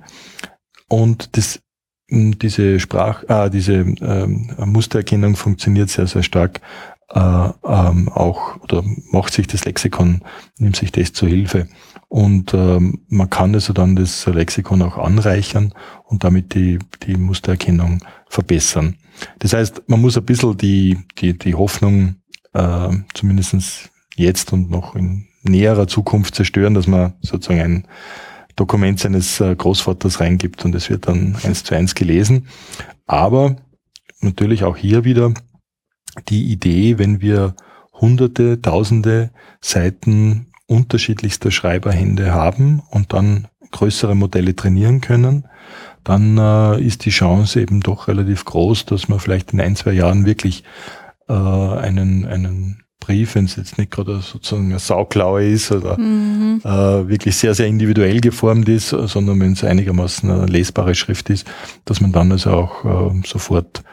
Speaker 2: Und das, diese Sprach, äh, diese ähm, Mustererkennung funktioniert sehr, sehr stark äh, ähm, auch oder macht sich das Lexikon, nimmt sich das zur Hilfe. Und ähm, man kann also dann das Lexikon auch anreichern und damit die, die Mustererkennung verbessern. Das heißt, man muss ein bisschen die, die, die Hoffnung äh, zumindestens jetzt und noch in näherer Zukunft zerstören, dass man sozusagen ein Dokument seines äh, Großvaters reingibt und es wird dann eins zu eins gelesen. Aber natürlich auch hier wieder die Idee, wenn wir hunderte, tausende Seiten unterschiedlichster Schreiberhände haben und dann größere Modelle trainieren können, dann äh, ist die Chance eben doch relativ groß, dass man vielleicht in ein, zwei Jahren wirklich äh, einen, einen Brief, wenn es jetzt nicht gerade sozusagen eine Sauklaue ist oder mhm. äh, wirklich sehr, sehr individuell geformt ist, sondern wenn es einigermaßen eine lesbare Schrift ist, dass man dann also auch äh, sofort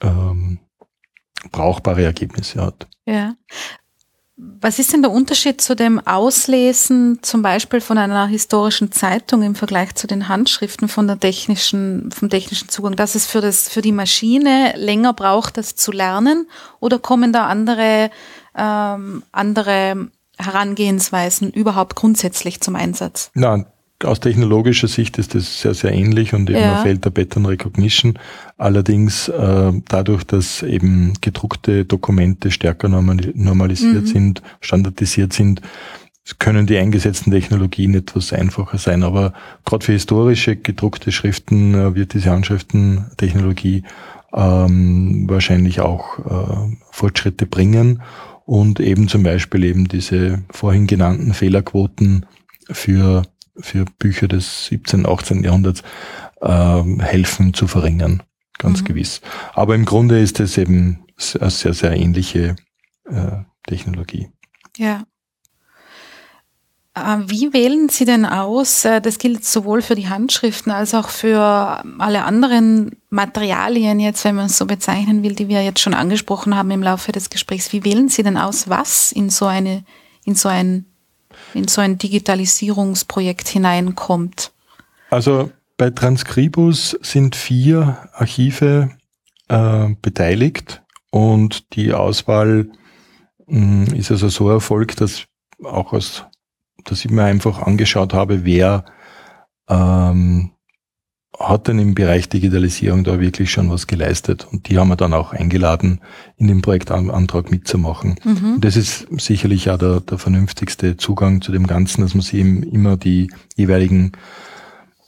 Speaker 2: ähm, brauchbare Ergebnisse hat.
Speaker 1: Ja. Was ist denn der Unterschied zu dem Auslesen zum Beispiel von einer historischen Zeitung im Vergleich zu den Handschriften von der technischen, vom technischen Zugang? Dass es für das, für die Maschine länger braucht, das zu lernen? Oder kommen da andere, ähm, andere Herangehensweisen überhaupt grundsätzlich zum Einsatz?
Speaker 2: Nein, aus technologischer Sicht ist das sehr, sehr ähnlich und eben ja. fällt der Pattern Recognition. Allerdings äh, dadurch, dass eben gedruckte Dokumente stärker normalisiert mhm. sind, standardisiert sind, können die eingesetzten Technologien etwas einfacher sein. Aber gerade für historische gedruckte Schriften äh, wird diese Handschriftentechnologie ähm, wahrscheinlich auch äh, Fortschritte bringen und eben zum Beispiel eben diese vorhin genannten Fehlerquoten für für Bücher des 17., 18. Jahrhunderts äh, helfen zu verringern, ganz mhm. gewiss. Aber im Grunde ist es eben eine sehr, sehr ähnliche äh, Technologie.
Speaker 1: Ja. Äh, wie wählen Sie denn aus? Äh, das gilt sowohl für die Handschriften als auch für alle anderen Materialien, jetzt, wenn man es so bezeichnen will, die wir jetzt schon angesprochen haben im Laufe des Gesprächs. Wie wählen Sie denn aus, was in so eine, in so ein in so ein Digitalisierungsprojekt hineinkommt?
Speaker 2: Also bei Transcribus sind vier Archive äh, beteiligt und die Auswahl mh, hm, ist also so erfolgt, dass auch aus, dass ich mir einfach angeschaut habe, wer ähm, hat denn im Bereich Digitalisierung da wirklich schon was geleistet. Und die haben wir dann auch eingeladen, in dem Projektantrag mitzumachen. Mhm. Und das ist sicherlich auch der, der vernünftigste Zugang zu dem Ganzen, dass man sich eben immer die jeweiligen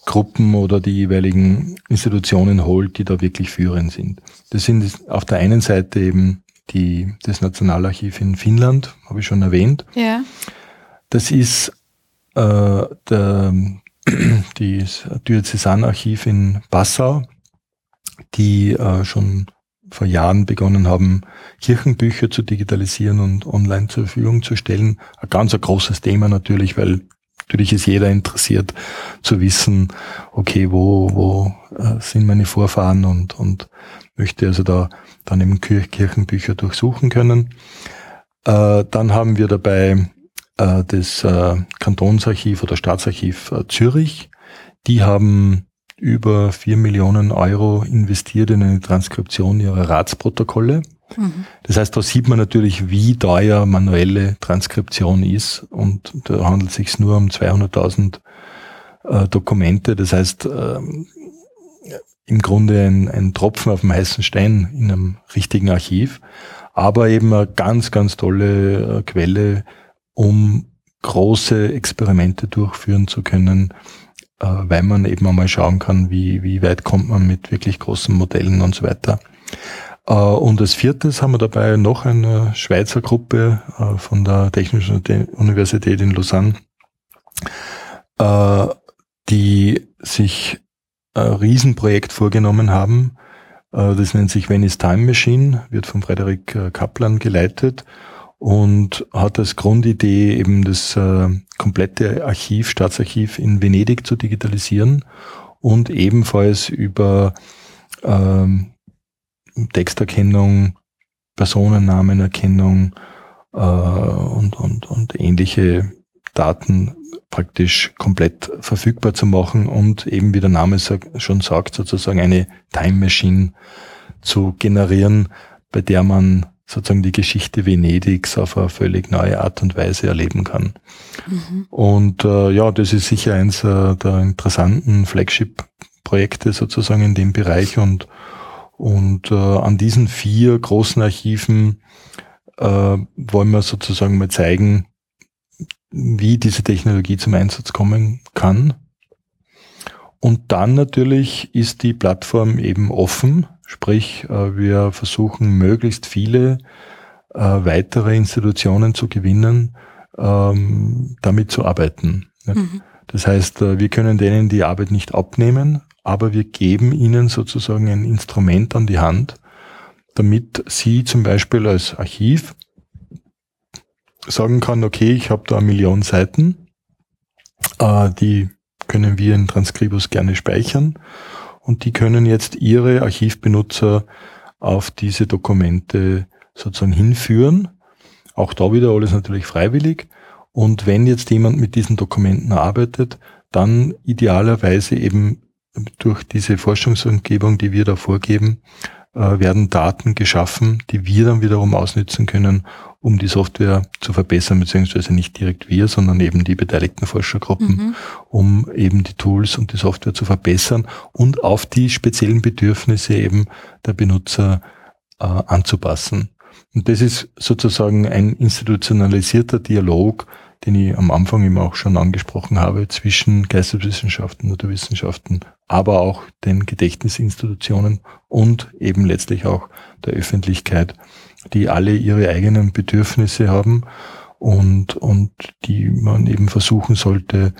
Speaker 2: Gruppen oder die jeweiligen Institutionen holt, die da wirklich führend sind. Das sind auf der einen Seite eben die, das Nationalarchiv in Finnland, habe ich schon erwähnt.
Speaker 1: Ja.
Speaker 2: Das ist äh, der das Diözesanarchiv in Passau, die äh, schon vor Jahren begonnen haben, Kirchenbücher zu digitalisieren und online zur Verfügung zu stellen. Ein ganz ein großes Thema natürlich, weil natürlich ist jeder interessiert zu wissen, okay, wo, wo äh, sind meine Vorfahren und, und möchte also da dann eben Kirchenbücher durchsuchen können. Äh, dann haben wir dabei äh, das äh, Kantonsarchiv oder Staatsarchiv äh, Zürich. Die haben über vier Millionen Euro investiert in eine Transkription ihrer Ratsprotokolle. Mhm. Das heißt, da sieht man natürlich, wie teuer manuelle Transkription ist und da handelt es sich nur um 200.000 äh, Dokumente. Das heißt, äh, im Grunde ein, ein Tropfen auf dem heißen Stein in einem richtigen Archiv, aber eben eine ganz, ganz tolle äh, Quelle um große Experimente durchführen zu können, äh, weil man eben einmal schauen kann, wie, wie weit kommt man mit wirklich großen Modellen und so weiter. Äh, und als viertes haben wir dabei noch eine Schweizer Gruppe äh, von der Technischen Universität in Lausanne, die sich ein Riesenprojekt vorgenommen haben, Äh, das nennt sich Venice Time Machine, wird von Frederik äh, Kaplan geleitet und hat als Grundidee eben das äh, komplette Archiv, Staatsarchiv in Venedig zu digitalisieren und ebenfalls über ähm, Texterkennung, Personennamenerkennung äh, und, und, und ähnliche Daten praktisch komplett verfügbar zu machen und eben, wie der Name schon sagt, sozusagen eine Time Machine zu generieren, bei der man sozusagen die Geschichte Venedigs auf eine völlig neue Art und Weise erleben kann. Mhm. Und äh, ja, das ist sicher eins äh, der interessanten Flagship-Projekte sozusagen in dem Bereich und und äh, an diesen vier großen Archiven äh, wollen wir sozusagen mal zeigen, wie diese Technologie zum Einsatz kommen kann. Und dann natürlich ist die Plattform eben offen, sprich äh, wir versuchen möglichst viele äh, weitere Institutionen zu gewinnen, ähm, damit zu arbeiten. Mhm. Das heißt, äh, wir können denen die Arbeit nicht abnehmen, aber wir geben ihnen sozusagen ein Instrument an die Hand, damit sie zum Beispiel als Archiv sagen kann, okay, ich habe da eine Million Seiten, die können wir in Transcribus gerne speichern und die können jetzt ihre Archivbenutzer auf diese Dokumente sozusagen hinführen. Auch da wieder alles natürlich freiwillig. Und wenn jetzt jemand mit diesen Dokumenten arbeitet, dann idealerweise eben durch diese Forschungsumgebung, die wir da vorgeben, äh, werden Daten geschaffen, die wir dann wiederum ausnutzen können, um die Software zu verbessern, beziehungsweise nicht direkt wir, sondern eben die beteiligten Forschergruppen, mhm. um eben die Tools und die Software zu verbessern und auf die speziellen Bedürfnisse eben der Benutzer äh, anzupassen. Und das ist sozusagen ein institutionalisierter Dialog, den ich am Anfang immer auch schon angesprochen habe, zwischen Geisteswissenschaften, Naturwissenschaften, aber auch den Gedächtnisinstitutionen und eben letztlich auch der Öffentlichkeit, die alle ihre eigenen Bedürfnisse haben und, und die man eben versuchen sollte,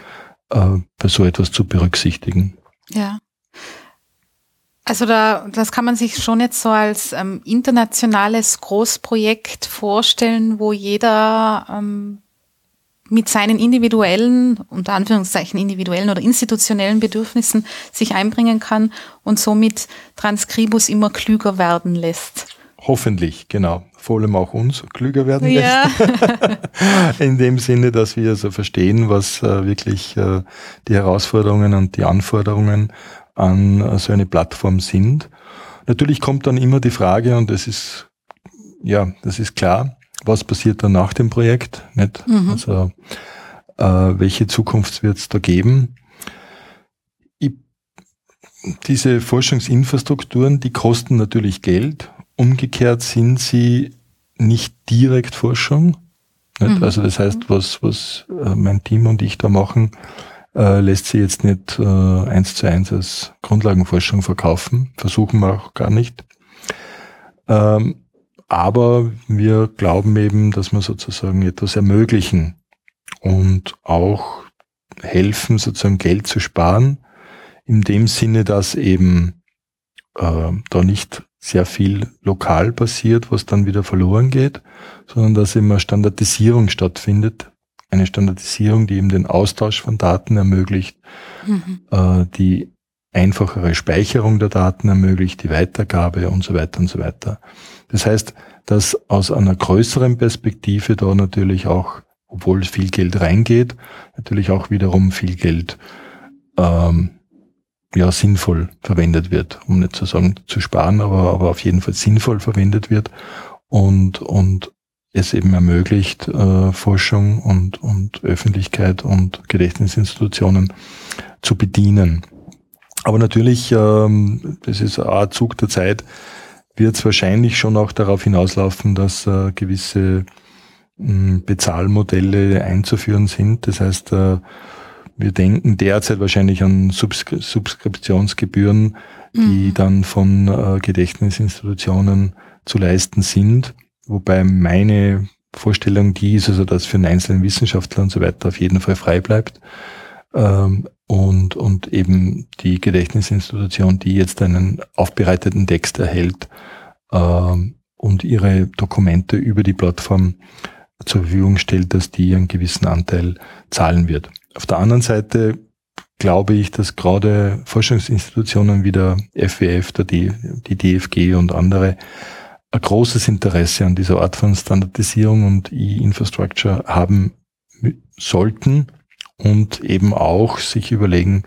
Speaker 2: äh, bei so etwas zu berücksichtigen.
Speaker 1: Ja. Also da, das kann man sich schon jetzt so als ähm, internationales Großprojekt vorstellen, wo jeder ähm, mit seinen individuellen, unter Anführungszeichen individuellen oder institutionellen Bedürfnissen sich einbringen kann und somit Transkribus immer klüger werden lässt.
Speaker 2: Hoffentlich, genau. Vor allem auch uns klüger werden ja. lässt. In dem Sinne, dass wir also verstehen, was äh, wirklich äh, die Herausforderungen und die Anforderungen an äh, so eine Plattform sind. Natürlich kommt dann immer die Frage, und das ist, ja, das ist klar, was passiert dann nach dem Projekt, nicht? Mhm. Also welche Zukunft wird es da geben? Ich, diese Forschungsinfrastrukturen, die kosten natürlich Geld. Umgekehrt sind sie nicht direkt Forschung. Nicht? Mhm. Also das heißt, was, was äh, mein Team und ich da machen, äh, lässt sie jetzt nicht äh, eins zu eins als Grundlagenforschung verkaufen. Versuchen wir auch gar nicht. Ähm, aber wir glauben eben, dass wir sozusagen etwas ermöglichen und auch helfen, sozusagen Geld zu sparen, in dem Sinne, dass eben äh, da nicht sehr viel lokal passiert, was dann wieder verloren geht, sondern dass immer Standardisierung stattfindet. Eine Standardisierung, die eben den Austausch von Daten ermöglicht, mhm. äh, die einfachere Speicherung der Daten ermöglicht, die Weitergabe und so weiter und so weiter. Das heißt, dass aus einer größeren Perspektive da natürlich auch, obwohl viel Geld reingeht, natürlich auch wiederum viel Geld ähm, ja sinnvoll verwendet wird, um nicht zu sagen zu sparen, aber, aber auf jeden Fall sinnvoll verwendet wird und, und es eben ermöglicht, äh, Forschung und, und Öffentlichkeit und Gedächtnisinstitutionen zu bedienen. Aber natürlich, ähm, das ist ein Zug der Zeit, wird es wahrscheinlich schon auch darauf hinauslaufen, dass äh, gewisse mh, hm, Bezahlmodelle einzuführen sind. Das heißt, äh, wir denken derzeit wahrscheinlich an Subskri Subskriptionsgebühren, die mhm. dann von äh, Gedächtnisinstitutionen zu leisten sind. Wobei meine Vorstellung die ist, also dass für einen einzelnen Wissenschaftler und so weiter auf jeden Fall frei bleibt. Ähm, und, und eben die Gedächtnisinstitution, die jetzt einen aufbereiteten Text erhält äh, und ihre Dokumente über die Plattform zur Verfügung stellt, dass die einen gewissen Anteil zahlen wird. Auf der anderen Seite glaube ich, dass gerade Forschungsinstitutionen wie der FWF, der D, die DFG und andere ein großes Interesse an dieser Art von Standardisierung und E-Infrastructure haben sollten und eben auch sich überlegen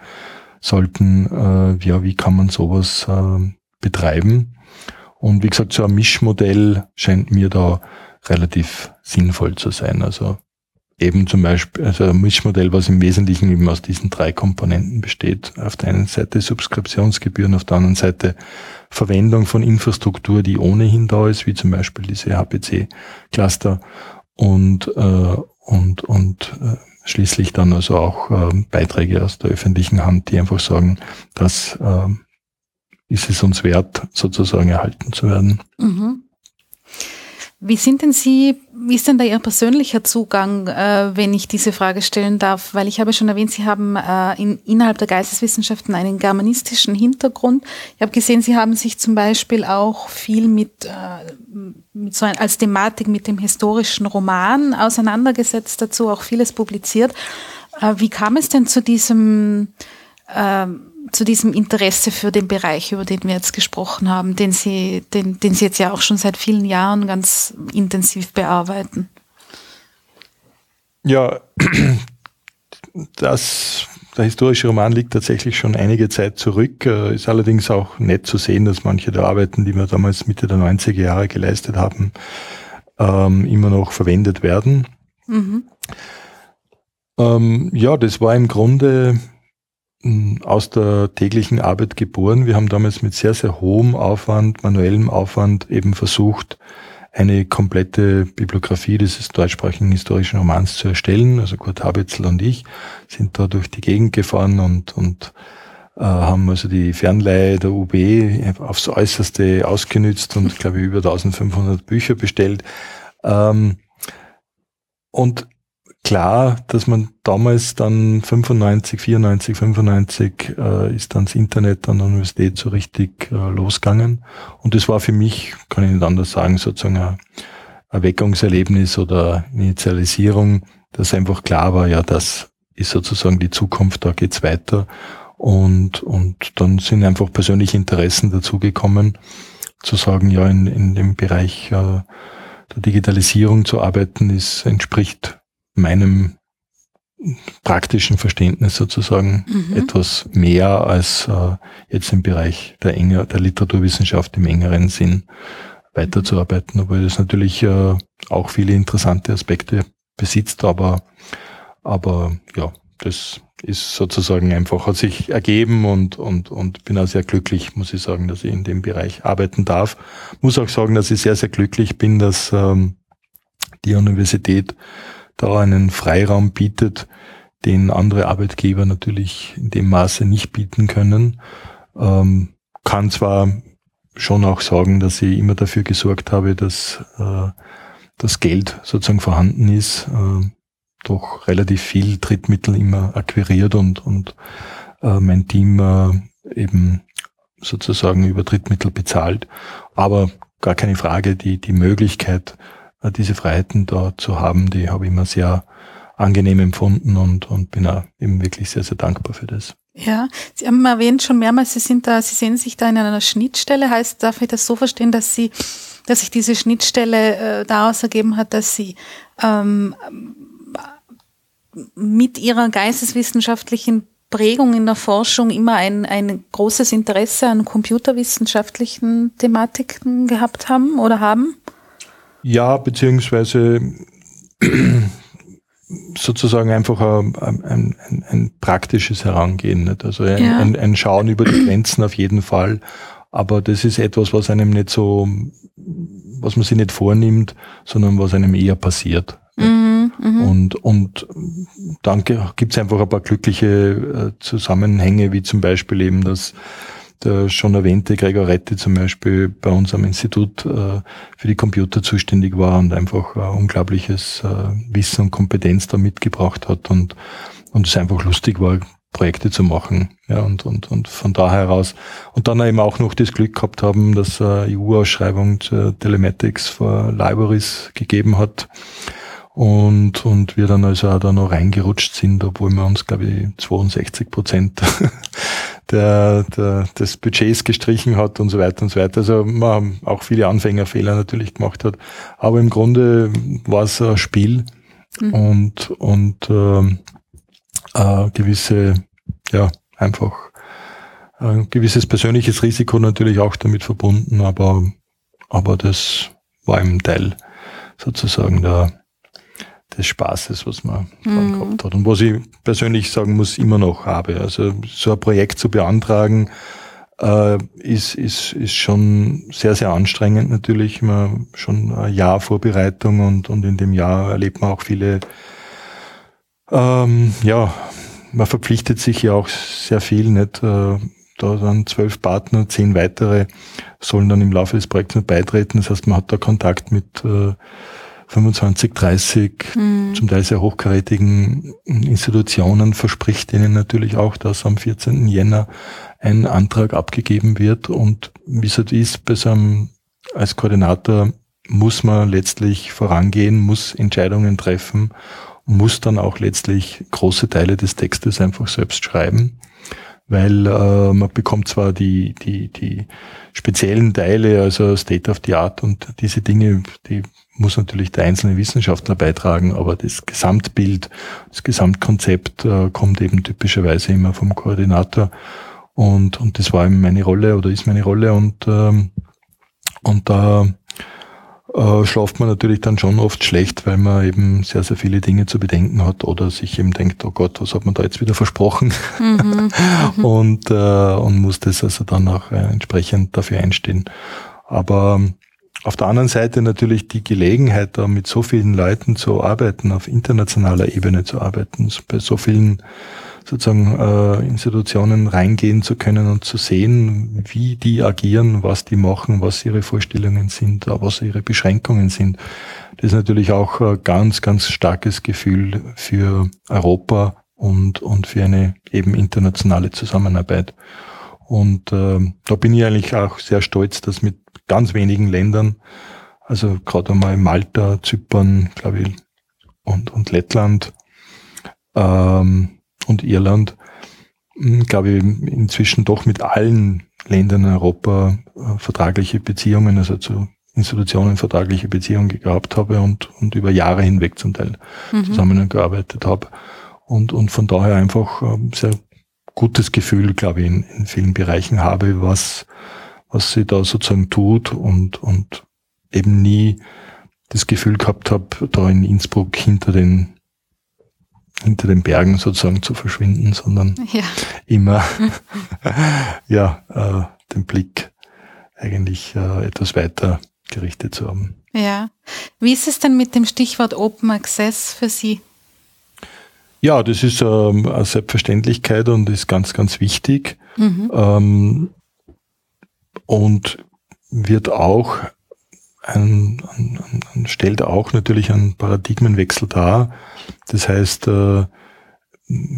Speaker 2: sollten, äh, ja, wie kann man sowas äh, betreiben. Und wie gesagt, so ein Mischmodell scheint mir da relativ sinnvoll zu sein. Also eben zum Beispiel, also ein Mischmodell, was im Wesentlichen eben aus diesen drei Komponenten besteht. Auf der einen Seite Subskriptionsgebühren, auf der anderen Seite Verwendung von Infrastruktur, die ohnehin da ist, wie zum Beispiel diese HPC-Cluster und, äh, und, und äh, schließlich dann also auch äh, Beiträge aus der öffentlichen Hand, die einfach sagen, das äh, ist es uns wert, sozusagen erhalten zu werden. Mhm.
Speaker 1: Wie sind denn Sie, wie ist denn da Ihr persönlicher Zugang, äh, wenn ich diese Frage stellen darf? Weil ich habe schon erwähnt, Sie haben äh, in, innerhalb der Geisteswissenschaften einen germanistischen Hintergrund. Ich habe gesehen, Sie haben sich zum Beispiel auch viel mit, äh, mit so ein, als Thematik mit dem historischen Roman auseinandergesetzt, dazu auch vieles publiziert. Äh, wie kam es denn zu diesem ähm, zu diesem Interesse für den Bereich, über den wir jetzt gesprochen haben, den Sie, den, den Sie jetzt ja auch schon seit vielen Jahren ganz intensiv bearbeiten?
Speaker 2: Ja, das, der historische Roman liegt tatsächlich schon einige Zeit zurück, äh, ist allerdings auch nett zu sehen, dass manche der Arbeiten, die wir damals Mitte der 90er Jahre geleistet haben, ähm, immer noch verwendet werden. Mhm. Ähm, ja, das war im Grunde aus der täglichen Arbeit geboren. Wir haben damals mit sehr, sehr hohem Aufwand, manuellem Aufwand eben versucht, eine komplette Bibliografie dieses deutschsprachigen historischen Romans zu erstellen. Also Kurt Habetzel und ich sind da durch die Gegend gefahren und, und äh, haben also die Fernleihe der UB aufs Äußerste ausgenützt und, glaube ich, über 1500 Bücher bestellt. Ähm, und klar, dass man damals dann 95, 94, 95 äh, ist dann das Internet an der Universität so richtig äh, losgegangen. Und das war für mich, kann ich nicht anders sagen, sozusagen ein Erweckungserlebnis oder Initialisierung, dass einfach klar war, ja, das ist sozusagen die Zukunft, da geht's weiter. Und, und dann sind einfach persönliche Interessen dazugekommen, zu sagen, ja, in, in dem Bereich äh, der Digitalisierung zu arbeiten, ist, entspricht meinem praktischen Verständnis sozusagen mhm. etwas mehr als äh, jetzt im Bereich der, enger, der Literaturwissenschaft im engeren Sinn weiterzuarbeiten, obwohl das natürlich äh, auch viele interessante Aspekte besitzt, aber, aber ja, das ist sozusagen einfach, hat sich ergeben und, und, und bin auch sehr glücklich, muss ich sagen, dass ich in dem Bereich arbeiten darf. Muss auch sagen, dass ich sehr, sehr glücklich bin, dass ähm, die Universität da einen Freiraum bietet, den andere Arbeitgeber natürlich in dem Maße nicht bieten können. Ähm, kann zwar schon auch sagen, dass ich immer dafür gesorgt habe, dass äh, das Geld sozusagen vorhanden ist, äh, doch relativ viel Drittmittel immer akquiriert und, und äh, mein Team äh, eben sozusagen über Drittmittel bezahlt. Aber gar keine Frage, die, die Möglichkeit, diese Freiheiten da zu haben, die habe ich immer sehr angenehm empfunden und, und bin auch eben wirklich sehr, sehr dankbar für das.
Speaker 1: Ja, Sie haben erwähnt schon mehrmals, Sie sind da, Sie sehen sich da in einer Schnittstelle. Heißt, darf ich das so verstehen, dass Sie, dass sich diese Schnittstelle äh, daraus ergeben hat, dass Sie ähm, mit Ihrer geisteswissenschaftlichen Prägung in der Forschung immer ein, ein großes Interesse an computerwissenschaftlichen Thematiken gehabt haben oder haben?
Speaker 2: Ja, beziehungsweise sozusagen einfach ein, ein, ein, ein praktisches Herangehen. Nicht? Also ein, ja. ein, Schauen über die Grenzen auf jeden Fall. Aber das ist etwas, was einem nicht so, was man sich nicht vornimmt, sondern was einem eher passiert. Mhm, mh. Und, und dann gibt es einfach ein paar glückliche äh, Zusammenhänge, wie zum Beispiel eben, dass der schon erwähnte Gregor Rette zum Beispiel bei uns am Institut äh, für die Computer zuständig war und einfach äh, unglaubliches äh, Wissen und Kompetenz da mitgebracht hat und und es einfach lustig war, Projekte zu machen. Ja, und, und, und von da heraus. Und dann eben auch noch das Glück gehabt haben, dass äh, EU-Ausschreibung zur Telematics for Libraries gegeben hat. Und, und wir dann also auch da noch reingerutscht sind, obwohl wir uns, glaube ich, 62 Prozent der, der, des Budgets gestrichen hat und so weiter und so weiter. Also man auch viele Anfängerfehler natürlich gemacht hat. Aber im Grunde war es ein Spiel mhm. und, und äh, äh, gewisse, ja, einfach ein gewisses persönliches Risiko natürlich auch damit verbunden, aber, aber das war im Teil sozusagen der, des Spaßes, was man mhm. gehabt hat. Und was ich persönlich sagen muss, immer noch habe. Also so ein Projekt zu beantragen, äh, ist, ist, ist schon sehr, sehr anstrengend natürlich. Man schon ein Jahr Vorbereitung und, und in dem Jahr erlebt man auch viele ähm, ja, man verpflichtet sich ja auch sehr viel, nicht? Äh, da sind zwölf Partner, zehn weitere sollen dann im Laufe des Projekts mit beitreten. Das heißt, man hat da Kontakt mit äh, 25, 30, mhm. zum Teil sehr hochkarätigen Institutionen, verspricht ihnen natürlich auch, dass am 14. Jänner ein Antrag abgegeben wird. Und wie es halt ist, bei so einem, als Koordinator muss man letztlich vorangehen, muss Entscheidungen treffen muss dann auch letztlich große Teile des Textes einfach selbst schreiben, weil äh, man bekommt zwar die, die, die speziellen Teile, also State of the Art und diese Dinge, die muss natürlich der einzelne Wissenschaftler beitragen, aber das Gesamtbild, das Gesamtkonzept äh, kommt eben typischerweise immer vom Koordinator und, und das war eben meine Rolle oder ist meine Rolle und, ähm, und da äh, schlaft man natürlich dann schon oft schlecht, weil man eben sehr, sehr viele Dinge zu bedenken hat oder sich eben denkt, oh Gott, was hat man da jetzt wieder versprochen? Mhm, mhm. und, äh, und muss das also dann auch äh, entsprechend dafür einstehen. Aber auf der anderen Seite natürlich die Gelegenheit, da mit so vielen Leuten zu arbeiten, auf internationaler Ebene zu arbeiten, bei so vielen sozusagen äh, Institutionen reingehen zu können und zu sehen, wie die agieren, was die machen, was ihre Vorstellungen sind, was ihre Beschränkungen sind. Das ist natürlich auch ein ganz, ganz starkes Gefühl für Europa und, und für eine eben internationale Zusammenarbeit. Und äh, da bin ich eigentlich auch sehr stolz, dass mit ganz wenigen Ländern, also gerade einmal Malta, Zypern, glaube ich, und, und Lettland, ähm, und Irland, hm, glaube ich, inzwischen doch mit allen Ländern in Europa äh, vertragliche Beziehungen, also zu Institutionen vertragliche Beziehungen gehabt habe und, und über Jahre hinweg zum Teil mhm. zusammengearbeitet habe. Und, und von daher einfach ähm, sehr gutes Gefühl, glaube ich, in, in vielen Bereichen habe, was, was sie da sozusagen tut und, und eben nie das Gefühl gehabt habe, da in Innsbruck hinter den hinter den Bergen sozusagen zu verschwinden, sondern ja. immer ja, äh, den Blick eigentlich äh, etwas weiter gerichtet zu haben.
Speaker 1: Ja. Wie ist es denn mit dem Stichwort Open Access für Sie?
Speaker 2: Ja, das ist ähm, eine Selbstverständlichkeit und ist ganz, ganz wichtig. Mhm. Ähm, und wird auch ein, ein, ein, stellt auch natürlich einen Paradigmenwechsel dar. Das heißt, äh,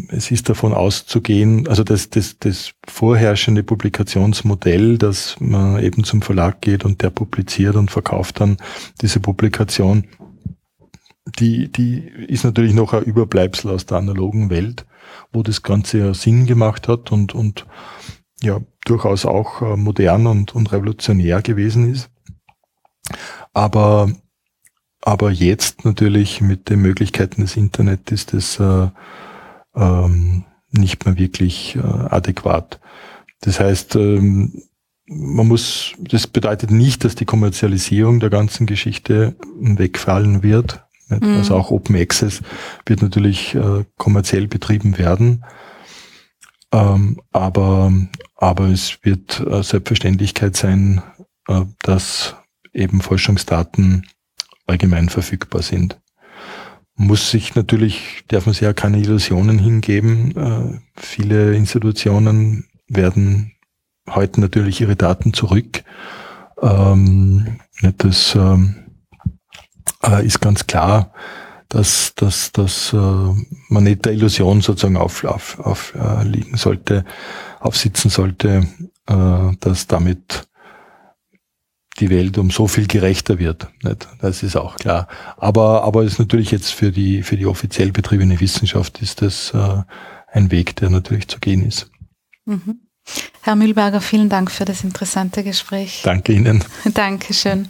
Speaker 2: es ist davon auszugehen, also das, das, das vorherrschende Publikationsmodell, dass man eben zum Verlag geht und der publiziert und verkauft dann diese Publikation, die, die ist natürlich noch ein Überbleibsel aus der analogen Welt, wo das Ganze ja Sinn gemacht hat und, und ja, durchaus auch äh, modern und, und revolutionär gewesen ist. Aber, aber jetzt natürlich mit den Möglichkeiten des Internet ist das äh, ähm, nicht mehr wirklich äh, adäquat. Das heißt, ähm, man muss, das bedeutet nicht, dass die Kommerzialisierung der ganzen Geschichte wegfallen wird. Mhm. Also auch Open Access wird natürlich äh, kommerziell betrieben werden. Ähm, aber, aber es wird äh, Selbstverständlichkeit sein, äh, dass eben Forschungsdaten allgemein verfügbar sind. Muss sich natürlich, darf man sich ja keine Illusionen hingeben. Äh, viele Institutionen werden heute natürlich ihre Daten zurück. Ähm, das ähm, äh, ist ganz klar. Dass, dass, dass äh, man nicht der Illusion sozusagen auf, auf, auf äh, liegen sollte, aufsitzen sollte, äh, dass damit die Welt um so viel gerechter wird. Nicht? Das ist auch klar. Aber, aber ist natürlich jetzt für die, für die offiziell betriebene Wissenschaft ist das äh, ein Weg, der natürlich zu gehen ist.
Speaker 1: Mhm. Herr Mühlberger, vielen Dank für das interessante Gespräch.
Speaker 2: Danke Ihnen.
Speaker 1: Dankeschön.